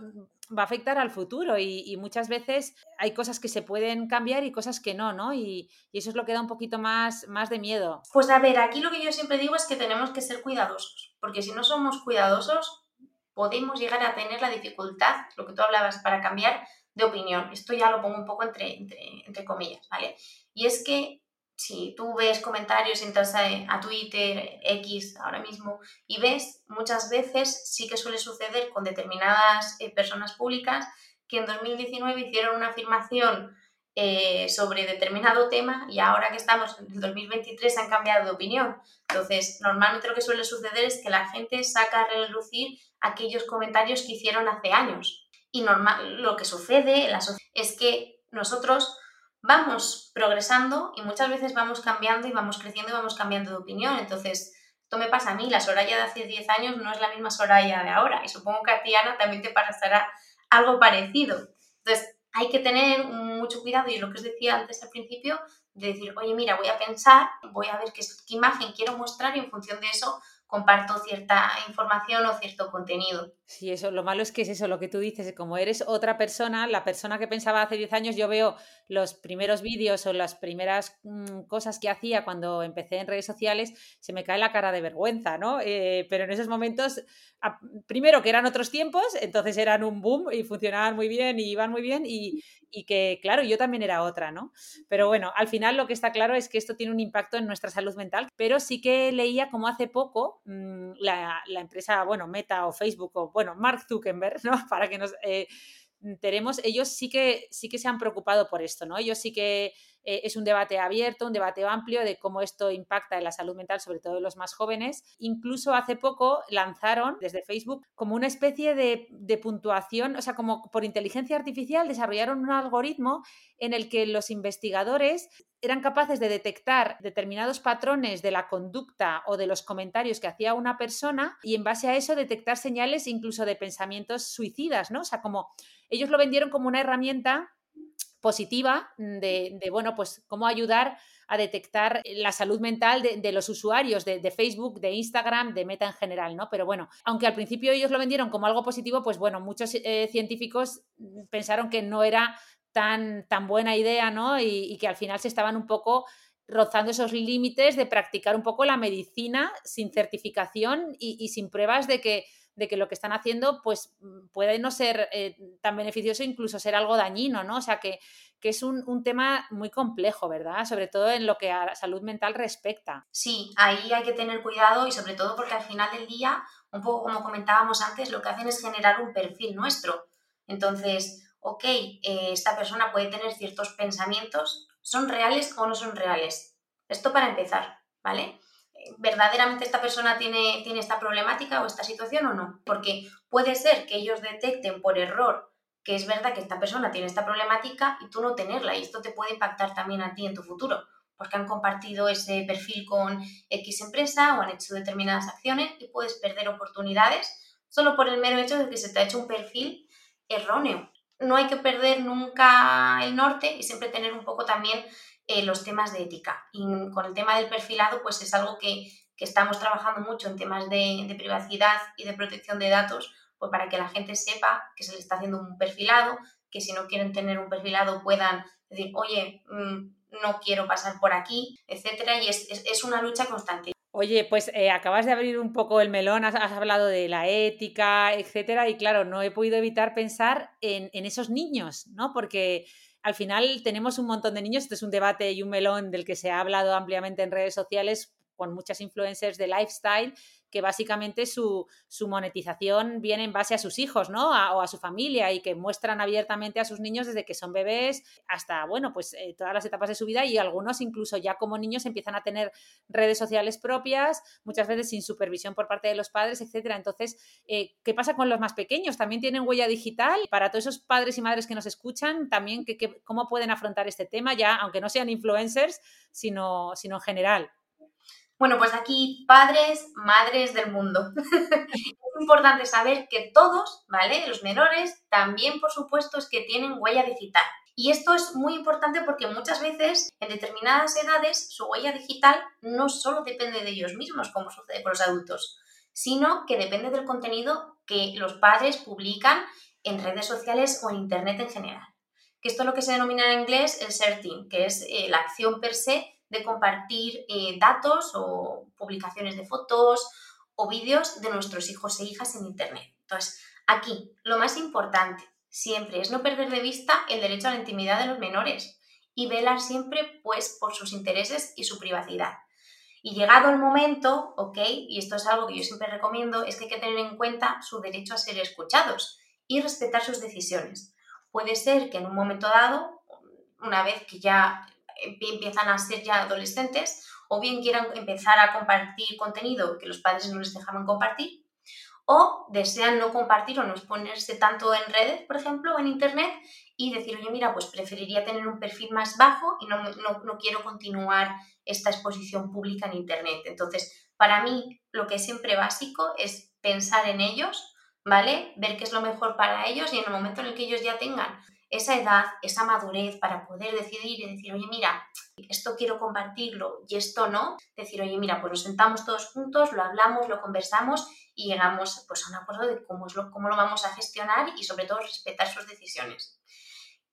va a afectar al futuro y, muchas veces hay cosas que se pueden cambiar y cosas que no, ¿no? Y, eso es lo que da un poquito más, más de miedo. Pues a ver, aquí lo que yo siempre digo es que tenemos que ser cuidadosos, porque si no somos cuidadosos, podemos llegar a tener la dificultad, lo que tú hablabas, para cambiar de opinión. Esto ya lo pongo un poco entre, entre, comillas, ¿vale? Y es que si tú ves comentarios, entras a, Twitter, X ahora mismo, y ves muchas veces sí que suele suceder con determinadas eh, personas públicas que en 2019 hicieron una afirmación eh, sobre determinado tema y ahora que estamos en 2023 han cambiado de opinión. Entonces, normalmente lo que suele suceder es que la gente saca a relucir aquellos comentarios que hicieron hace años. Y normal, lo que sucede es que nosotros vamos progresando y muchas veces vamos cambiando y vamos creciendo y vamos cambiando de opinión. Entonces, esto me pasa a mí, la Soraya de hace 10 años no es la misma Soraya de ahora y supongo que a ti, Ana, también te pasará algo parecido. Entonces, hay que tener mucho cuidado y lo que os decía antes al principio, de decir, oye, mira, voy a pensar, voy a ver qué, imagen quiero mostrar y en función de eso, comparto cierta información o cierto contenido. Sí, eso, lo malo es que es eso, lo que tú dices, como eres otra persona, la persona que pensaba hace 10 años, yo veo los primeros vídeos o las primeras mm, cosas que hacía cuando empecé en redes sociales, se me cae la cara de vergüenza, ¿no? Eh, pero en esos momentos, primero que eran otros tiempos, entonces eran un boom y funcionaban muy bien y iban muy bien y, y que, claro, yo también era otra, ¿no? Pero bueno, al final lo que está claro es que esto tiene un impacto en nuestra salud mental, pero sí que leía como hace poco mm, la, la empresa, bueno, Meta o Facebook o bueno, Mark Zuckerberg, ¿no? *laughs* Para que nos eh, ellos sí que, sí que se han preocupado por esto, ¿no? Ellos sí que eh, es un debate abierto, un debate amplio de cómo esto impacta en la salud mental, sobre todo en los más jóvenes. Incluso hace poco lanzaron desde Facebook como una especie de, de puntuación, o sea, como por inteligencia artificial desarrollaron un algoritmo en el que los investigadores eran capaces de detectar determinados patrones de la conducta o de los comentarios que hacía una persona y en base a eso detectar señales incluso de pensamientos suicidas, ¿no? O sea, como ellos lo vendieron como una herramienta positiva de, bueno, pues cómo ayudar a detectar la salud mental de, los usuarios de, Facebook, de Instagram, de Meta en general, ¿no? Pero bueno, aunque al principio ellos lo vendieron como algo positivo, pues bueno, muchos eh, científicos pensaron que no era tan, tan buena idea, ¿no? Y, que al final se estaban un poco rozando esos límites de practicar un poco la medicina sin certificación y sin pruebas de que de que lo que están haciendo pues mm, puede no ser eh, tan beneficioso, incluso ser algo dañino, ¿no? O sea que, que es un, un, tema muy complejo, ¿verdad? Sobre todo en lo que a salud mental respecta. Sí, ahí hay que tener cuidado y sobre todo porque al final del día, un poco como comentábamos antes, lo que hacen es generar un perfil nuestro. Entonces, ok, eh, esta persona puede tener ciertos pensamientos, ¿son reales o no son reales? Esto para empezar, ¿vale? Verdaderamente esta persona tiene, tiene esta problemática o esta situación o no. Porque puede ser que ellos detecten por error que es verdad que esta persona tiene esta problemática y tú no tenerla. Y esto te puede impactar también a ti en tu futuro, porque han compartido ese perfil con X empresa o han hecho determinadas acciones y puedes perder oportunidades solo por el mero hecho de que se te ha hecho un perfil erróneo. No hay que perder nunca el norte y siempre tener un poco también eh, los temas de ética. Y con el tema del perfilado, pues es algo que, estamos trabajando mucho en temas de, privacidad y de protección de datos, pues para que la gente sepa que se le está haciendo un perfilado, que si no quieren tener un perfilado puedan decir, oye, mm, no quiero pasar por aquí, etcétera, y es, una lucha constante. Oye, pues eh, acabas de abrir un poco el melón, has, hablado de la ética, etcétera, y claro, no he podido evitar pensar en, en esos niños, ¿no? Porque al final tenemos un montón de niños, este es un debate y un melón del que se ha hablado ampliamente en redes sociales con muchas influencers de lifestyle que básicamente su, monetización viene en base a sus hijos, ¿no? o a su familia y que muestran abiertamente a sus niños desde que son bebés hasta, bueno, pues eh, todas las etapas de su vida y algunos incluso ya como niños empiezan a tener redes sociales propias, muchas veces sin supervisión por parte de los padres, etcétera. Entonces, eh, ¿qué pasa con los más pequeños? ¿También tienen huella digital? Para todos esos padres y madres que nos escuchan, también, ¿cómo pueden afrontar este tema ya, aunque no sean influencers, sino, sino en general? Bueno, pues aquí padres, madres del mundo. *laughs* es importante saber que todos, ¿vale? Los menores también, por supuesto, es que tienen huella digital. Y esto es muy importante porque muchas veces en determinadas edades su huella digital no solo depende de ellos mismos, como sucede con los adultos, sino que depende del contenido que los padres publican en redes sociales o en Internet en general. Que esto es lo que se denomina en inglés el setting, que es eh, la acción per se de compartir eh, datos o publicaciones de fotos o vídeos de nuestros hijos e hijas en Internet. Entonces, aquí lo más importante siempre es no perder de vista el derecho a la intimidad de los menores y velar siempre pues por sus intereses y su privacidad. Y llegado el momento, ok, y esto es algo que yo siempre recomiendo, es que hay que tener en cuenta su derecho a ser escuchados y respetar sus decisiones. Puede ser que en un momento dado, una vez que ya empiezan a ser ya adolescentes o bien quieran empezar a compartir contenido que los padres no les dejaban compartir o desean no compartir o no exponerse tanto en redes, por ejemplo, o en Internet y decir, oye, mira, pues preferiría tener un perfil más bajo y no, no, no quiero continuar esta exposición pública en Internet. Entonces, para mí, lo que es siempre básico es pensar en ellos, ¿vale? Ver qué es lo mejor para ellos y en el momento en el que ellos ya tengan esa edad, esa madurez para poder decidir y decir, oye, mira, esto quiero compartirlo y esto no, decir, oye, mira, pues nos sentamos todos juntos, lo hablamos, lo conversamos y llegamos pues, a un acuerdo de cómo, es lo, cómo lo vamos a gestionar y sobre todo respetar sus decisiones.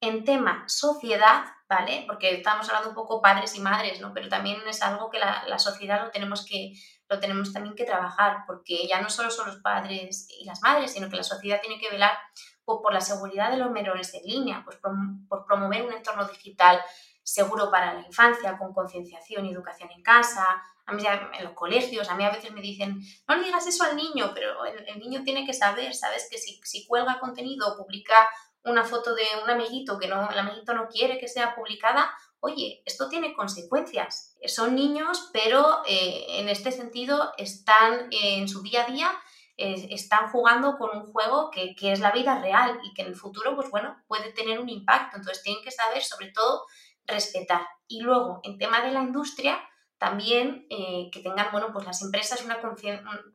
En tema sociedad, ¿vale? Porque estamos hablando un poco padres y madres, ¿no? Pero también es algo que la, la sociedad lo tenemos que, lo tenemos también que trabajar, porque ya no solo son los padres y las madres, sino que la sociedad tiene que velar por, la seguridad de los menores en línea, pues por, promover un entorno digital seguro para la infancia, con concienciación y educación en casa, a mí en los colegios, a mí a veces me dicen, no digas eso al niño, pero el, niño tiene que saber, ¿sabes? Que si, si, cuelga contenido o publica una foto de un amiguito que no, el amiguito no quiere que sea publicada, oye, esto tiene consecuencias. Son niños, pero eh, en este sentido están en su día a día están jugando con un juego que, es la vida real y que en el futuro, pues bueno, puede tener un impacto. Entonces tienen que saber, sobre todo, respetar. Y luego, en tema de la industria, también eh, que tengan, bueno, pues las empresas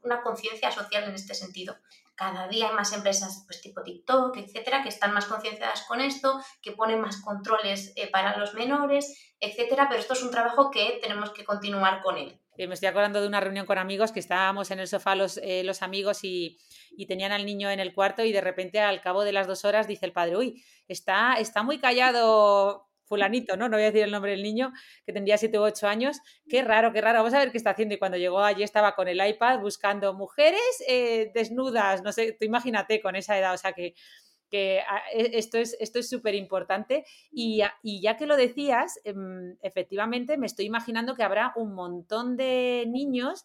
una conciencia social en este sentido. Cada día hay más empresas, pues tipo TikTok, etcétera, que están más concienciadas con esto, que ponen más controles eh, para los menores, etcétera, pero esto es un trabajo que tenemos que continuar con él. Eh, me estoy acordando de una reunión con amigos que estábamos en el sofá los, eh, los amigos y, y, tenían al niño en el cuarto y de repente al cabo de las dos horas dice el padre, uy, está, está muy callado fulanito, ¿no? No voy a decir el nombre del niño, que tendría 7 u 8 años. Qué raro, qué raro. Vamos a ver qué está haciendo. Y cuando llegó allí estaba con el iPad buscando mujeres eh, desnudas. No sé, tú imagínate con esa edad. O sea que que ah, e, esto es esto es súper importante y, ya que lo decías, em, efectivamente me estoy imaginando que habrá un montón de niños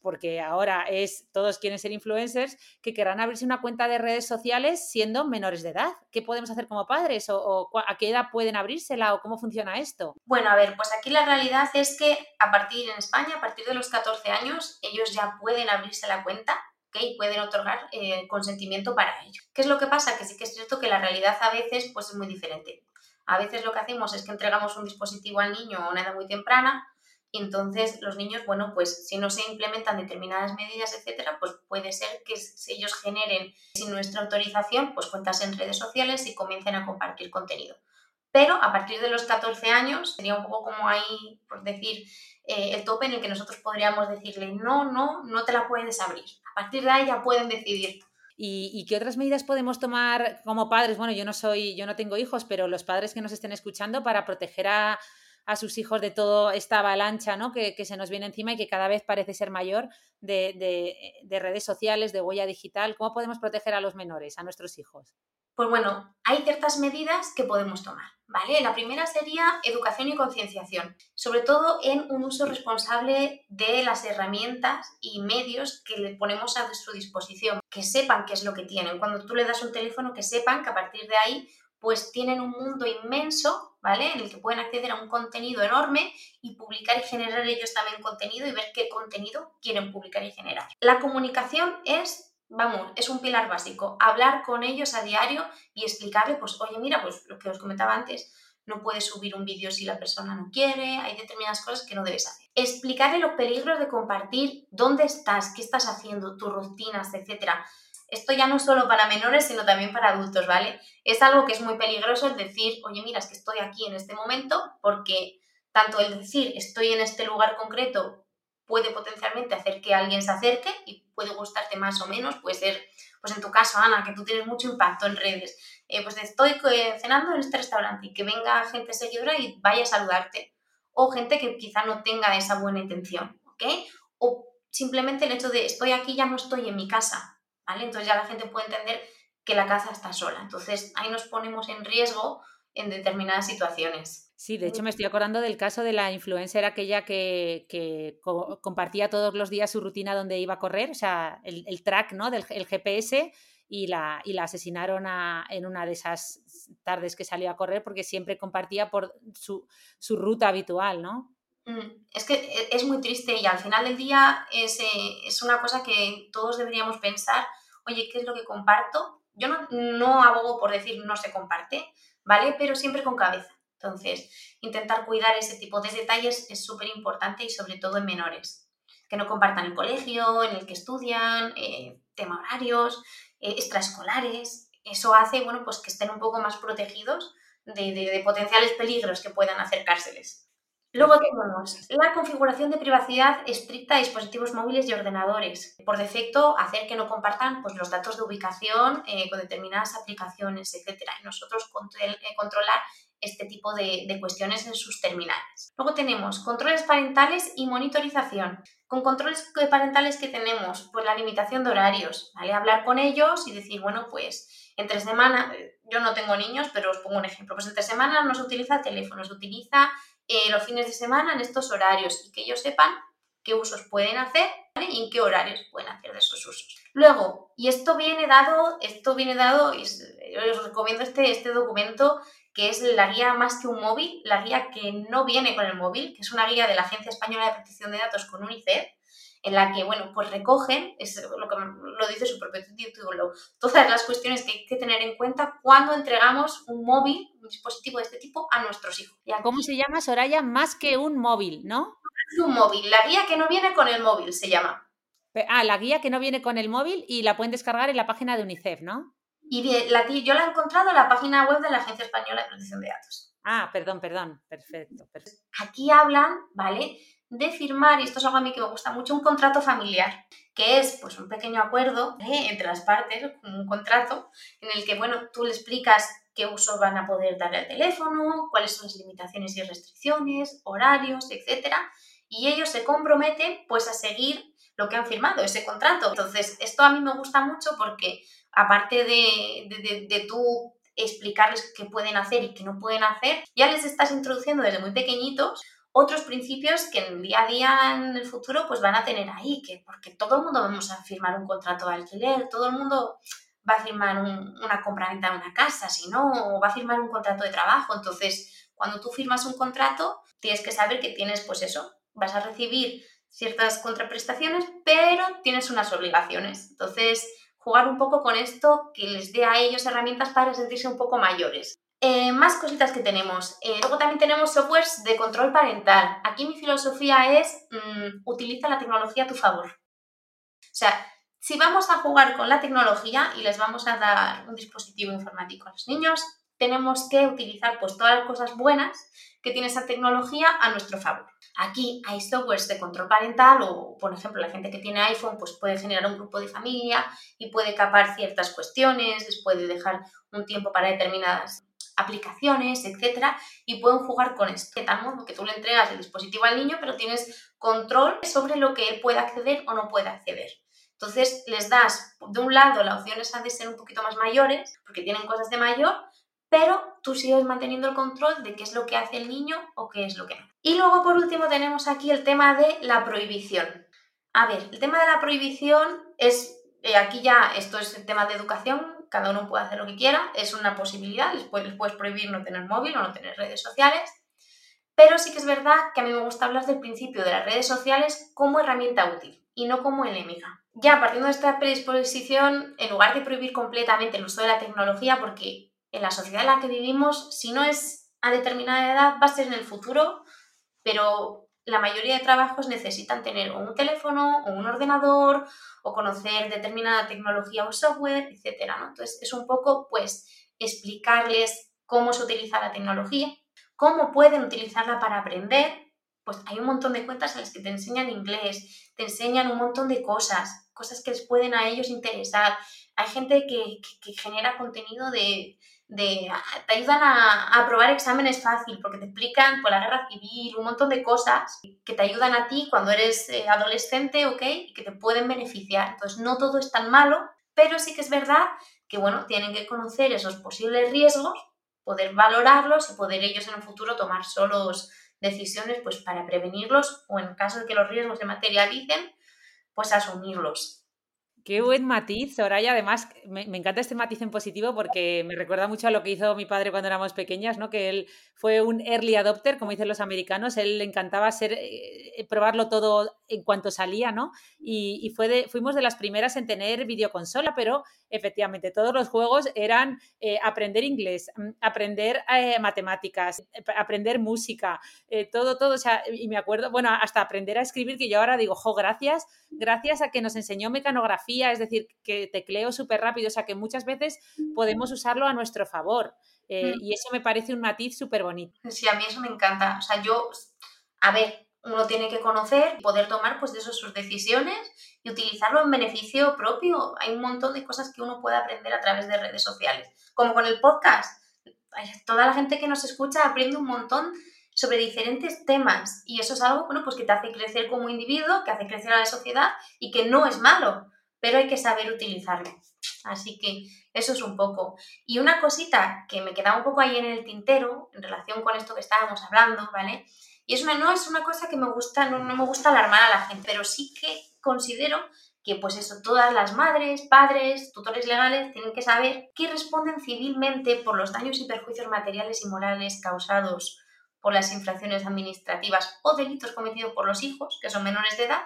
porque ahora es todos quieren ser influencers, que querrán abrirse una cuenta de redes sociales siendo menores de edad. ¿Qué podemos hacer como padres? ¿O, a qué edad pueden abrírsela? ¿O cómo funciona esto? Bueno, a ver, pues aquí la realidad es que a partir en España, a partir de los 14 años, ellos ya pueden abrirse la cuenta y pueden otorgar eh, consentimiento para ello. ¿Qué es lo que pasa? Que sí que es cierto que la realidad a veces pues, es muy diferente. A veces lo que hacemos es que entregamos un dispositivo al niño a una edad muy temprana y entonces los niños, bueno, pues si no se implementan determinadas medidas, etcétera, pues puede ser que ellos generen sin nuestra autorización pues cuentas en redes sociales y comiencen a compartir contenido. Pero a partir de los 14 años sería un poco como ahí, por decir, eh, el tope en el que nosotros podríamos decirle, no, no, no te la puedes abrir. A partir de ahí ya pueden decidir. ¿Y, qué otras medidas podemos tomar como padres? Bueno, yo no soy, yo no tengo hijos, pero los padres que nos estén escuchando para proteger a, sus hijos de toda esta avalancha ¿no? que, se nos viene encima y que cada vez parece ser mayor de, de redes sociales, de huella digital. ¿Cómo podemos proteger a los menores, a nuestros hijos? Pues bueno, hay ciertas medidas que podemos tomar, ¿vale? La primera sería educación y concienciación, sobre todo en un uso responsable de las herramientas y medios que le ponemos a su disposición, que sepan qué es lo que tienen. Cuando tú le das un teléfono, que sepan que a partir de ahí pues tienen un mundo inmenso, ¿vale? En el que pueden acceder a un contenido enorme y publicar y generar ellos también contenido y ver qué contenido quieren publicar y generar. La comunicación es vamos, es un pilar básico. Hablar con ellos a diario y explicarle, pues, oye, mira, pues lo que os comentaba antes, no puedes subir un vídeo si la persona no quiere, hay determinadas cosas que no debes hacer. Explicarle los peligros de compartir dónde estás, qué estás haciendo, tus rutinas, etc. Esto ya no solo para menores, sino también para adultos, ¿vale? Es algo que es muy peligroso el decir, oye, mira, es que estoy aquí en este momento, porque tanto el decir estoy en este lugar concreto puede potencialmente hacer que alguien se acerque y puede gustarte más o menos, puede ser, pues en tu caso, Ana, que tú tienes mucho impacto en redes, eh, pues estoy eh, cenando en este restaurante y que venga gente seguidora y vaya a saludarte, o gente que quizá no tenga esa buena intención, ¿ok? O simplemente el hecho de estoy aquí, ya no estoy en mi casa, ¿vale? Entonces ya la gente puede entender que la casa está sola, entonces ahí nos ponemos en riesgo en determinadas situaciones. Sí, de hecho me estoy acordando del caso de la influencer aquella que, compartía todos los días su rutina donde iba a correr, o sea, el, track, ¿no? Del el GPS y la, y la asesinaron en una de esas tardes que salió a correr porque siempre compartía por su, ruta habitual, ¿no? Mm, es que e, es muy triste y al final del día es, eh, es una cosa que todos deberíamos pensar, oye, ¿qué es lo que comparto? Yo no, no abogo por decir no se comparte, ¿vale? Pero siempre con cabeza entonces, intentar cuidar ese tipo de detalles es súper importante y sobre todo en menores, que no compartan el colegio en el que estudian, eh, tema horarios, eh, extraescolares, eso hace, bueno, pues que estén un poco más protegidos de potenciales peligros que puedan acercárseles. Luego tenemos la configuración de privacidad estricta de dispositivos móviles y ordenadores. Por defecto, hacer que no compartan pues, los datos de ubicación eh, con determinadas aplicaciones, etc. Y nosotros eh, controlar este tipo de, cuestiones en sus terminales. Luego tenemos controles parentales y monitorización. Con controles parentales que tenemos, pues la limitación de horarios. Hablar con ellos y decir, bueno, pues entre semana, yo no tengo niños, pero os pongo un ejemplo, pues entre semana no se utiliza teléfono, se utiliza eh, los fines de semana en estos horarios y que ellos sepan qué usos pueden hacer y en qué horarios pueden hacer de esos usos. Luego, y esto viene dado, esto viene dado, y os recomiendo este, este documento que es la guía más que un móvil, la guía que no viene con el móvil, que es una guía de la Agencia Española de Protección de Datos con UNICEF, en la que, bueno, pues recogen, es lo que lo dice su propio título, todas las cuestiones que hay que tener en cuenta cuando entregamos un móvil, un dispositivo de este tipo, a nuestros hijos. ¿Cómo se llama, Soraya? Más que un móvil, ¿no? Un móvil, la guía que no viene con el móvil se llama. Ah, la guía que no viene con el móvil y la pueden descargar en la página de UNICEF, ¿no? Y la, yo la he encontrado en la página web de la Agencia Española de Protección de Datos. Ah, perdón, perdón, perfecto, perfecto. Aquí hablan, ¿vale? de firmar, y esto es algo a mí que me gusta mucho, un contrato familiar, que es pues un pequeño acuerdo ¿eh? entre las partes, un contrato en el que, bueno, tú le explicas qué uso van a poder darle al teléfono, cuáles son las limitaciones y restricciones, horarios, etcétera, y ellos se comprometen pues a seguir lo que han firmado, ese contrato. Entonces, esto a mí me gusta mucho porque aparte de, de, de tú explicarles qué pueden hacer y qué no pueden hacer, ya les estás introduciendo desde muy pequeñitos otros principios que en el día a día en el futuro pues van a tener ahí, que porque todo el mundo vamos a firmar un contrato de alquiler, todo el mundo va a firmar una compra-venta de una casa, si no, o va a firmar un contrato de trabajo. Entonces, cuando tú firmas un contrato, tienes que saber que tienes, pues eso, vas a recibir ciertas contraprestaciones, pero tienes unas obligaciones. Entonces, jugar un poco con esto que les dé a ellos herramientas para sentirse un poco mayores. Eh, más cositas que tenemos. Eh, luego también tenemos softwares de control parental. Aquí mi filosofía es mm, utiliza la tecnología a tu favor. O sea, si vamos a jugar con la tecnología y les vamos a dar un dispositivo informático a los niños, tenemos que utilizar pues todas las cosas buenas que tiene esa tecnología a nuestro favor. Aquí hay softwares de control parental o, por ejemplo, la gente que tiene iPhone pues puede generar un grupo de familia y puede capar ciertas cuestiones, les puede dejar un tiempo para determinadas aplicaciones, etcétera, y pueden jugar con esto. De tal modo que tú le entregas el dispositivo al niño, pero tienes control sobre lo que él puede acceder o no puede acceder. Entonces les das, de un lado, la opción esa de ser un poquito más mayores, porque tienen cosas de mayor, pero tú sigues manteniendo el control de qué es lo que hace el niño o qué es lo que no. Y luego, por último, tenemos aquí el tema de la prohibición. A ver, el tema de la prohibición es, eh, aquí ya, esto es el tema de educación, cada uno puede hacer lo que quiera, es una posibilidad, les puedes, prohibir no tener móvil o no tener redes sociales, pero sí que es verdad que a mí me gusta hablar del principio de las redes sociales como herramienta útil y no como enemiga. Ya partiendo de esta predisposición, en lugar de prohibir completamente el uso de la tecnología, porque en la sociedad en la que vivimos, si no es a determinada edad, va a ser en el futuro, pero la mayoría de trabajos necesitan tener un teléfono o un ordenador o conocer determinada tecnología o software, etc. Entonces, es un poco, pues, explicarles cómo se utiliza la tecnología, cómo pueden utilizarla para aprender. Pues hay un montón de cuentas en las que te enseñan inglés, te enseñan un montón de cosas, cosas que les pueden a ellos interesar. Hay gente que genera contenido de, de, te ayudan a, aprobar exámenes fácil porque te explican por la guerra civil, un montón de cosas que te ayudan a ti cuando eres eh, adolescente, ¿ok? Y que te pueden beneficiar. Entonces, no todo es tan malo, pero sí que es verdad que, bueno, tienen que conocer esos posibles riesgos, poder valorarlos y poder ellos en el futuro tomar solos decisiones pues para prevenirlos o en caso de que los riesgos se materialicen, pues asumirlos. Qué buen matiz, Soraya. Además, me, encanta este matiz en positivo porque me recuerda mucho a lo que hizo mi padre cuando éramos pequeñas, ¿no? Que él fue un early adopter, como dicen los americanos. Él le encantaba ser, eh, probarlo todo en cuanto salía, ¿no? Y, fuimos de las primeras en tener videoconsola, pero efectivamente todos los juegos eran eh, aprender inglés, mm, aprender eh, matemáticas, aprender música, todo, todo. O sea, y me acuerdo, bueno, hasta aprender a escribir, que yo ahora digo, jo, gracias, gracias a que nos enseñó mecanografía es decir, que tecleo súper rápido, o sea que muchas veces podemos usarlo a nuestro favor. Eh, Mm. Y eso me parece un matiz súper bonito. Sí, a mí eso me encanta. O sea, yo, a ver, uno tiene que conocer, poder tomar pues de eso sus decisiones y utilizarlo en beneficio propio. Hay un montón de cosas que uno puede aprender a través de redes sociales, como con el podcast. Toda la gente que nos escucha aprende un montón sobre diferentes temas y eso es algo bueno, pues que te hace crecer como individuo, que hace crecer a la sociedad y que no es malo, pero hay que saber utilizarlo. Así que eso es un poco. Y una cosita que me quedaba un poco ahí en el tintero en relación con esto que estábamos hablando, ¿vale? Y es una, no es una cosa que me gusta, no, no me gusta alarmar a la gente, pero sí que considero que pues eso, todas las madres, padres, tutores legales tienen que saber que responden civilmente por los daños y perjuicios materiales y morales causados por las infracciones administrativas o delitos cometidos por los hijos, que son menores de edad,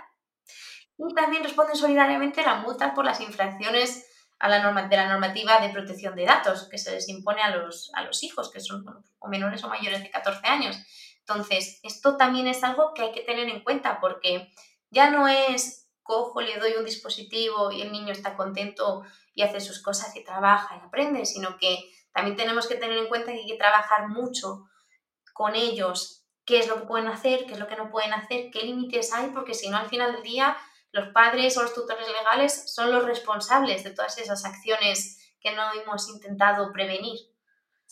y también responden solidariamente a la multa por las infracciones a la norma, de la normativa de protección de datos que se les impone a los, a los hijos, que son o menores o mayores de 14 años. Entonces, esto también es algo que hay que tener en cuenta porque ya no es cojo, le doy un dispositivo y el niño está contento y hace sus cosas y trabaja y aprende, sino que también tenemos que tener en cuenta que hay que trabajar mucho con ellos, qué es lo que pueden hacer, qué es lo que no pueden hacer, qué límites hay, porque si no al final del día los padres o los tutores legales son los responsables de todas esas acciones que no hemos intentado prevenir.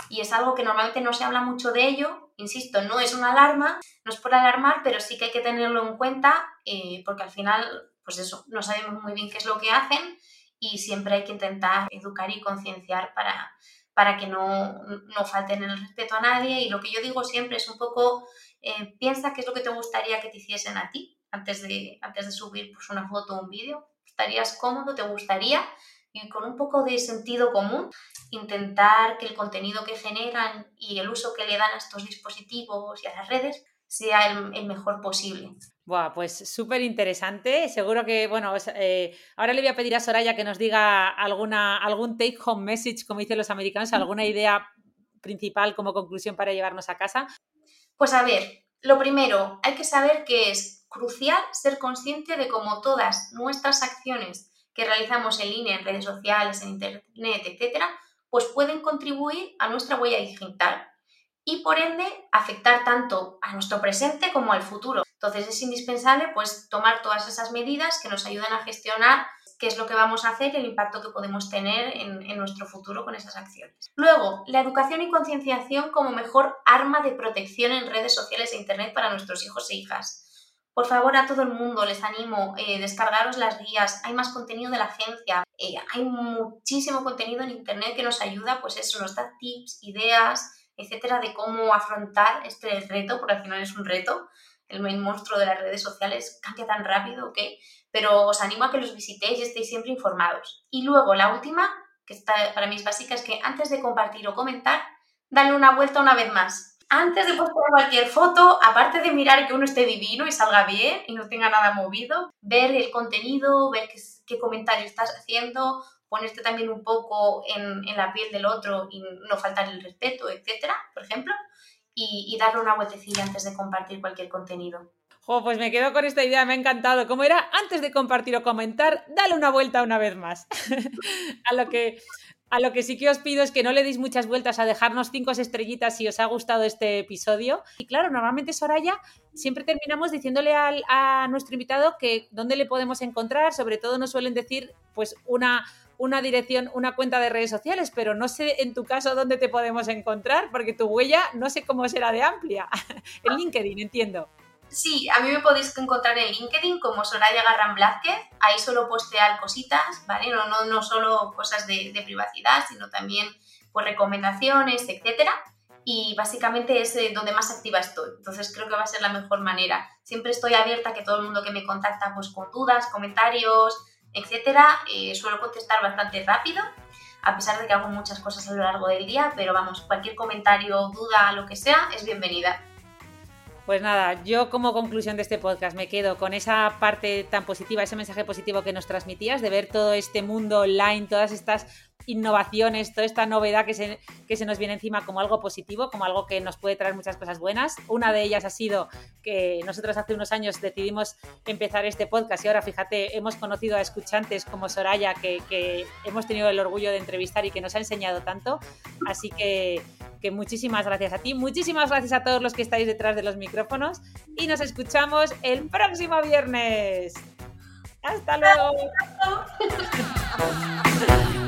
Y es algo que normalmente no se habla mucho de ello, insisto, no es una alarma, no es por alarmar, pero sí que hay que tenerlo en cuenta eh, porque al final, pues eso, no sabemos muy bien qué es lo que hacen y siempre hay que intentar educar y concienciar para, para que no, no falten el respeto a nadie. Y lo que yo digo siempre es un poco, eh, piensa qué es lo que te gustaría que te hiciesen a ti antes de, antes de subir pues, una foto o un vídeo. ¿Estarías cómodo? ¿Te gustaría? Y con un poco de sentido común, intentar que el contenido que generan y el uso que le dan a estos dispositivos y a las redes sea el, el mejor posible. Buah, pues súper interesante. Seguro que, bueno, eh, ahora le voy a pedir a Soraya que nos diga alguna, algún take home message, como dicen los americanos, alguna *laughs* idea principal como conclusión para llevarnos a casa. Pues a ver, lo primero, hay que saber que es crucial ser consciente de cómo todas nuestras acciones que realizamos en línea, en redes sociales, en internet, etcétera, pues pueden contribuir a nuestra huella digital y por ende afectar tanto a nuestro presente como al futuro. Entonces es indispensable pues tomar todas esas medidas que nos ayudan a gestionar qué es lo que vamos a hacer y el impacto que podemos tener en, en, nuestro futuro con esas acciones. Luego, la educación y concienciación como mejor arma de protección en redes sociales e Internet para nuestros hijos e hijas. Por favor, a todo el mundo les animo, eh, descargaros las guías, hay más contenido de la agencia, eh, hay muchísimo contenido en Internet que nos ayuda, pues eso, nos da tips, ideas, etcétera, de cómo afrontar este reto, porque al final es un reto, el monstruo de las redes sociales cambia tan rápido, ¿ok? Pero os animo a que los visitéis y estéis siempre informados. Y luego la última, que está, para mí es básica, es que antes de compartir o comentar, dale una vuelta una vez más. Antes de postear cualquier foto, aparte de mirar que uno esté divino y salga bien y no tenga nada movido, ver el contenido, ver qué, comentario estás haciendo, ponerte también un poco en, en, la piel del otro y no faltar el respeto, etcétera, por ejemplo, y, darle una vueltecilla antes de compartir cualquier contenido. Oh, pues me quedo con esta idea, me ha encantado. ¿Cómo era? Antes de compartir o comentar, dale una vuelta una vez más. *laughs* a, lo que, a lo que sí que os pido es que no le deis muchas vueltas a dejarnos cinco estrellitas si os ha gustado este episodio. Y claro, normalmente Soraya siempre terminamos diciéndole al, a nuestro invitado que dónde le podemos encontrar. Sobre todo nos suelen decir pues una, una dirección, una cuenta de redes sociales, pero no sé en tu caso dónde te podemos encontrar porque tu huella no sé cómo será de amplia. *laughs* en LinkedIn, entiendo. Sí, a mí me podéis encontrar en LinkedIn como Soraya Garran Blázquez. Ahí suelo postear cositas, ¿vale? No, no, no solo cosas de, privacidad, sino también pues, recomendaciones, etcétera. Y básicamente es donde más activa estoy. Entonces creo que va a ser la mejor manera. Siempre estoy abierta a que todo el mundo que me contacta pues, con dudas, comentarios, etcétera, eh, suelo contestar bastante rápido, a pesar de que hago muchas cosas a lo largo del día, pero vamos, cualquier comentario, duda, lo que sea, es bienvenida. Pues nada, yo como conclusión de este podcast me quedo con esa parte tan positiva, ese mensaje positivo que nos transmitías, de ver todo este mundo online, todas estas innovaciones, toda esta novedad que se, que se nos viene encima como algo positivo, como algo que nos puede traer muchas cosas buenas. Una de ellas ha sido que nosotros hace unos años decidimos empezar este podcast y ahora fíjate, hemos conocido a escuchantes como Soraya que, que hemos tenido el orgullo de entrevistar y que nos ha enseñado tanto. Así que, que muchísimas gracias a ti, muchísimas gracias a todos los que estáis detrás de los micrófonos y nos escuchamos el próximo viernes. Hasta luego. *laughs*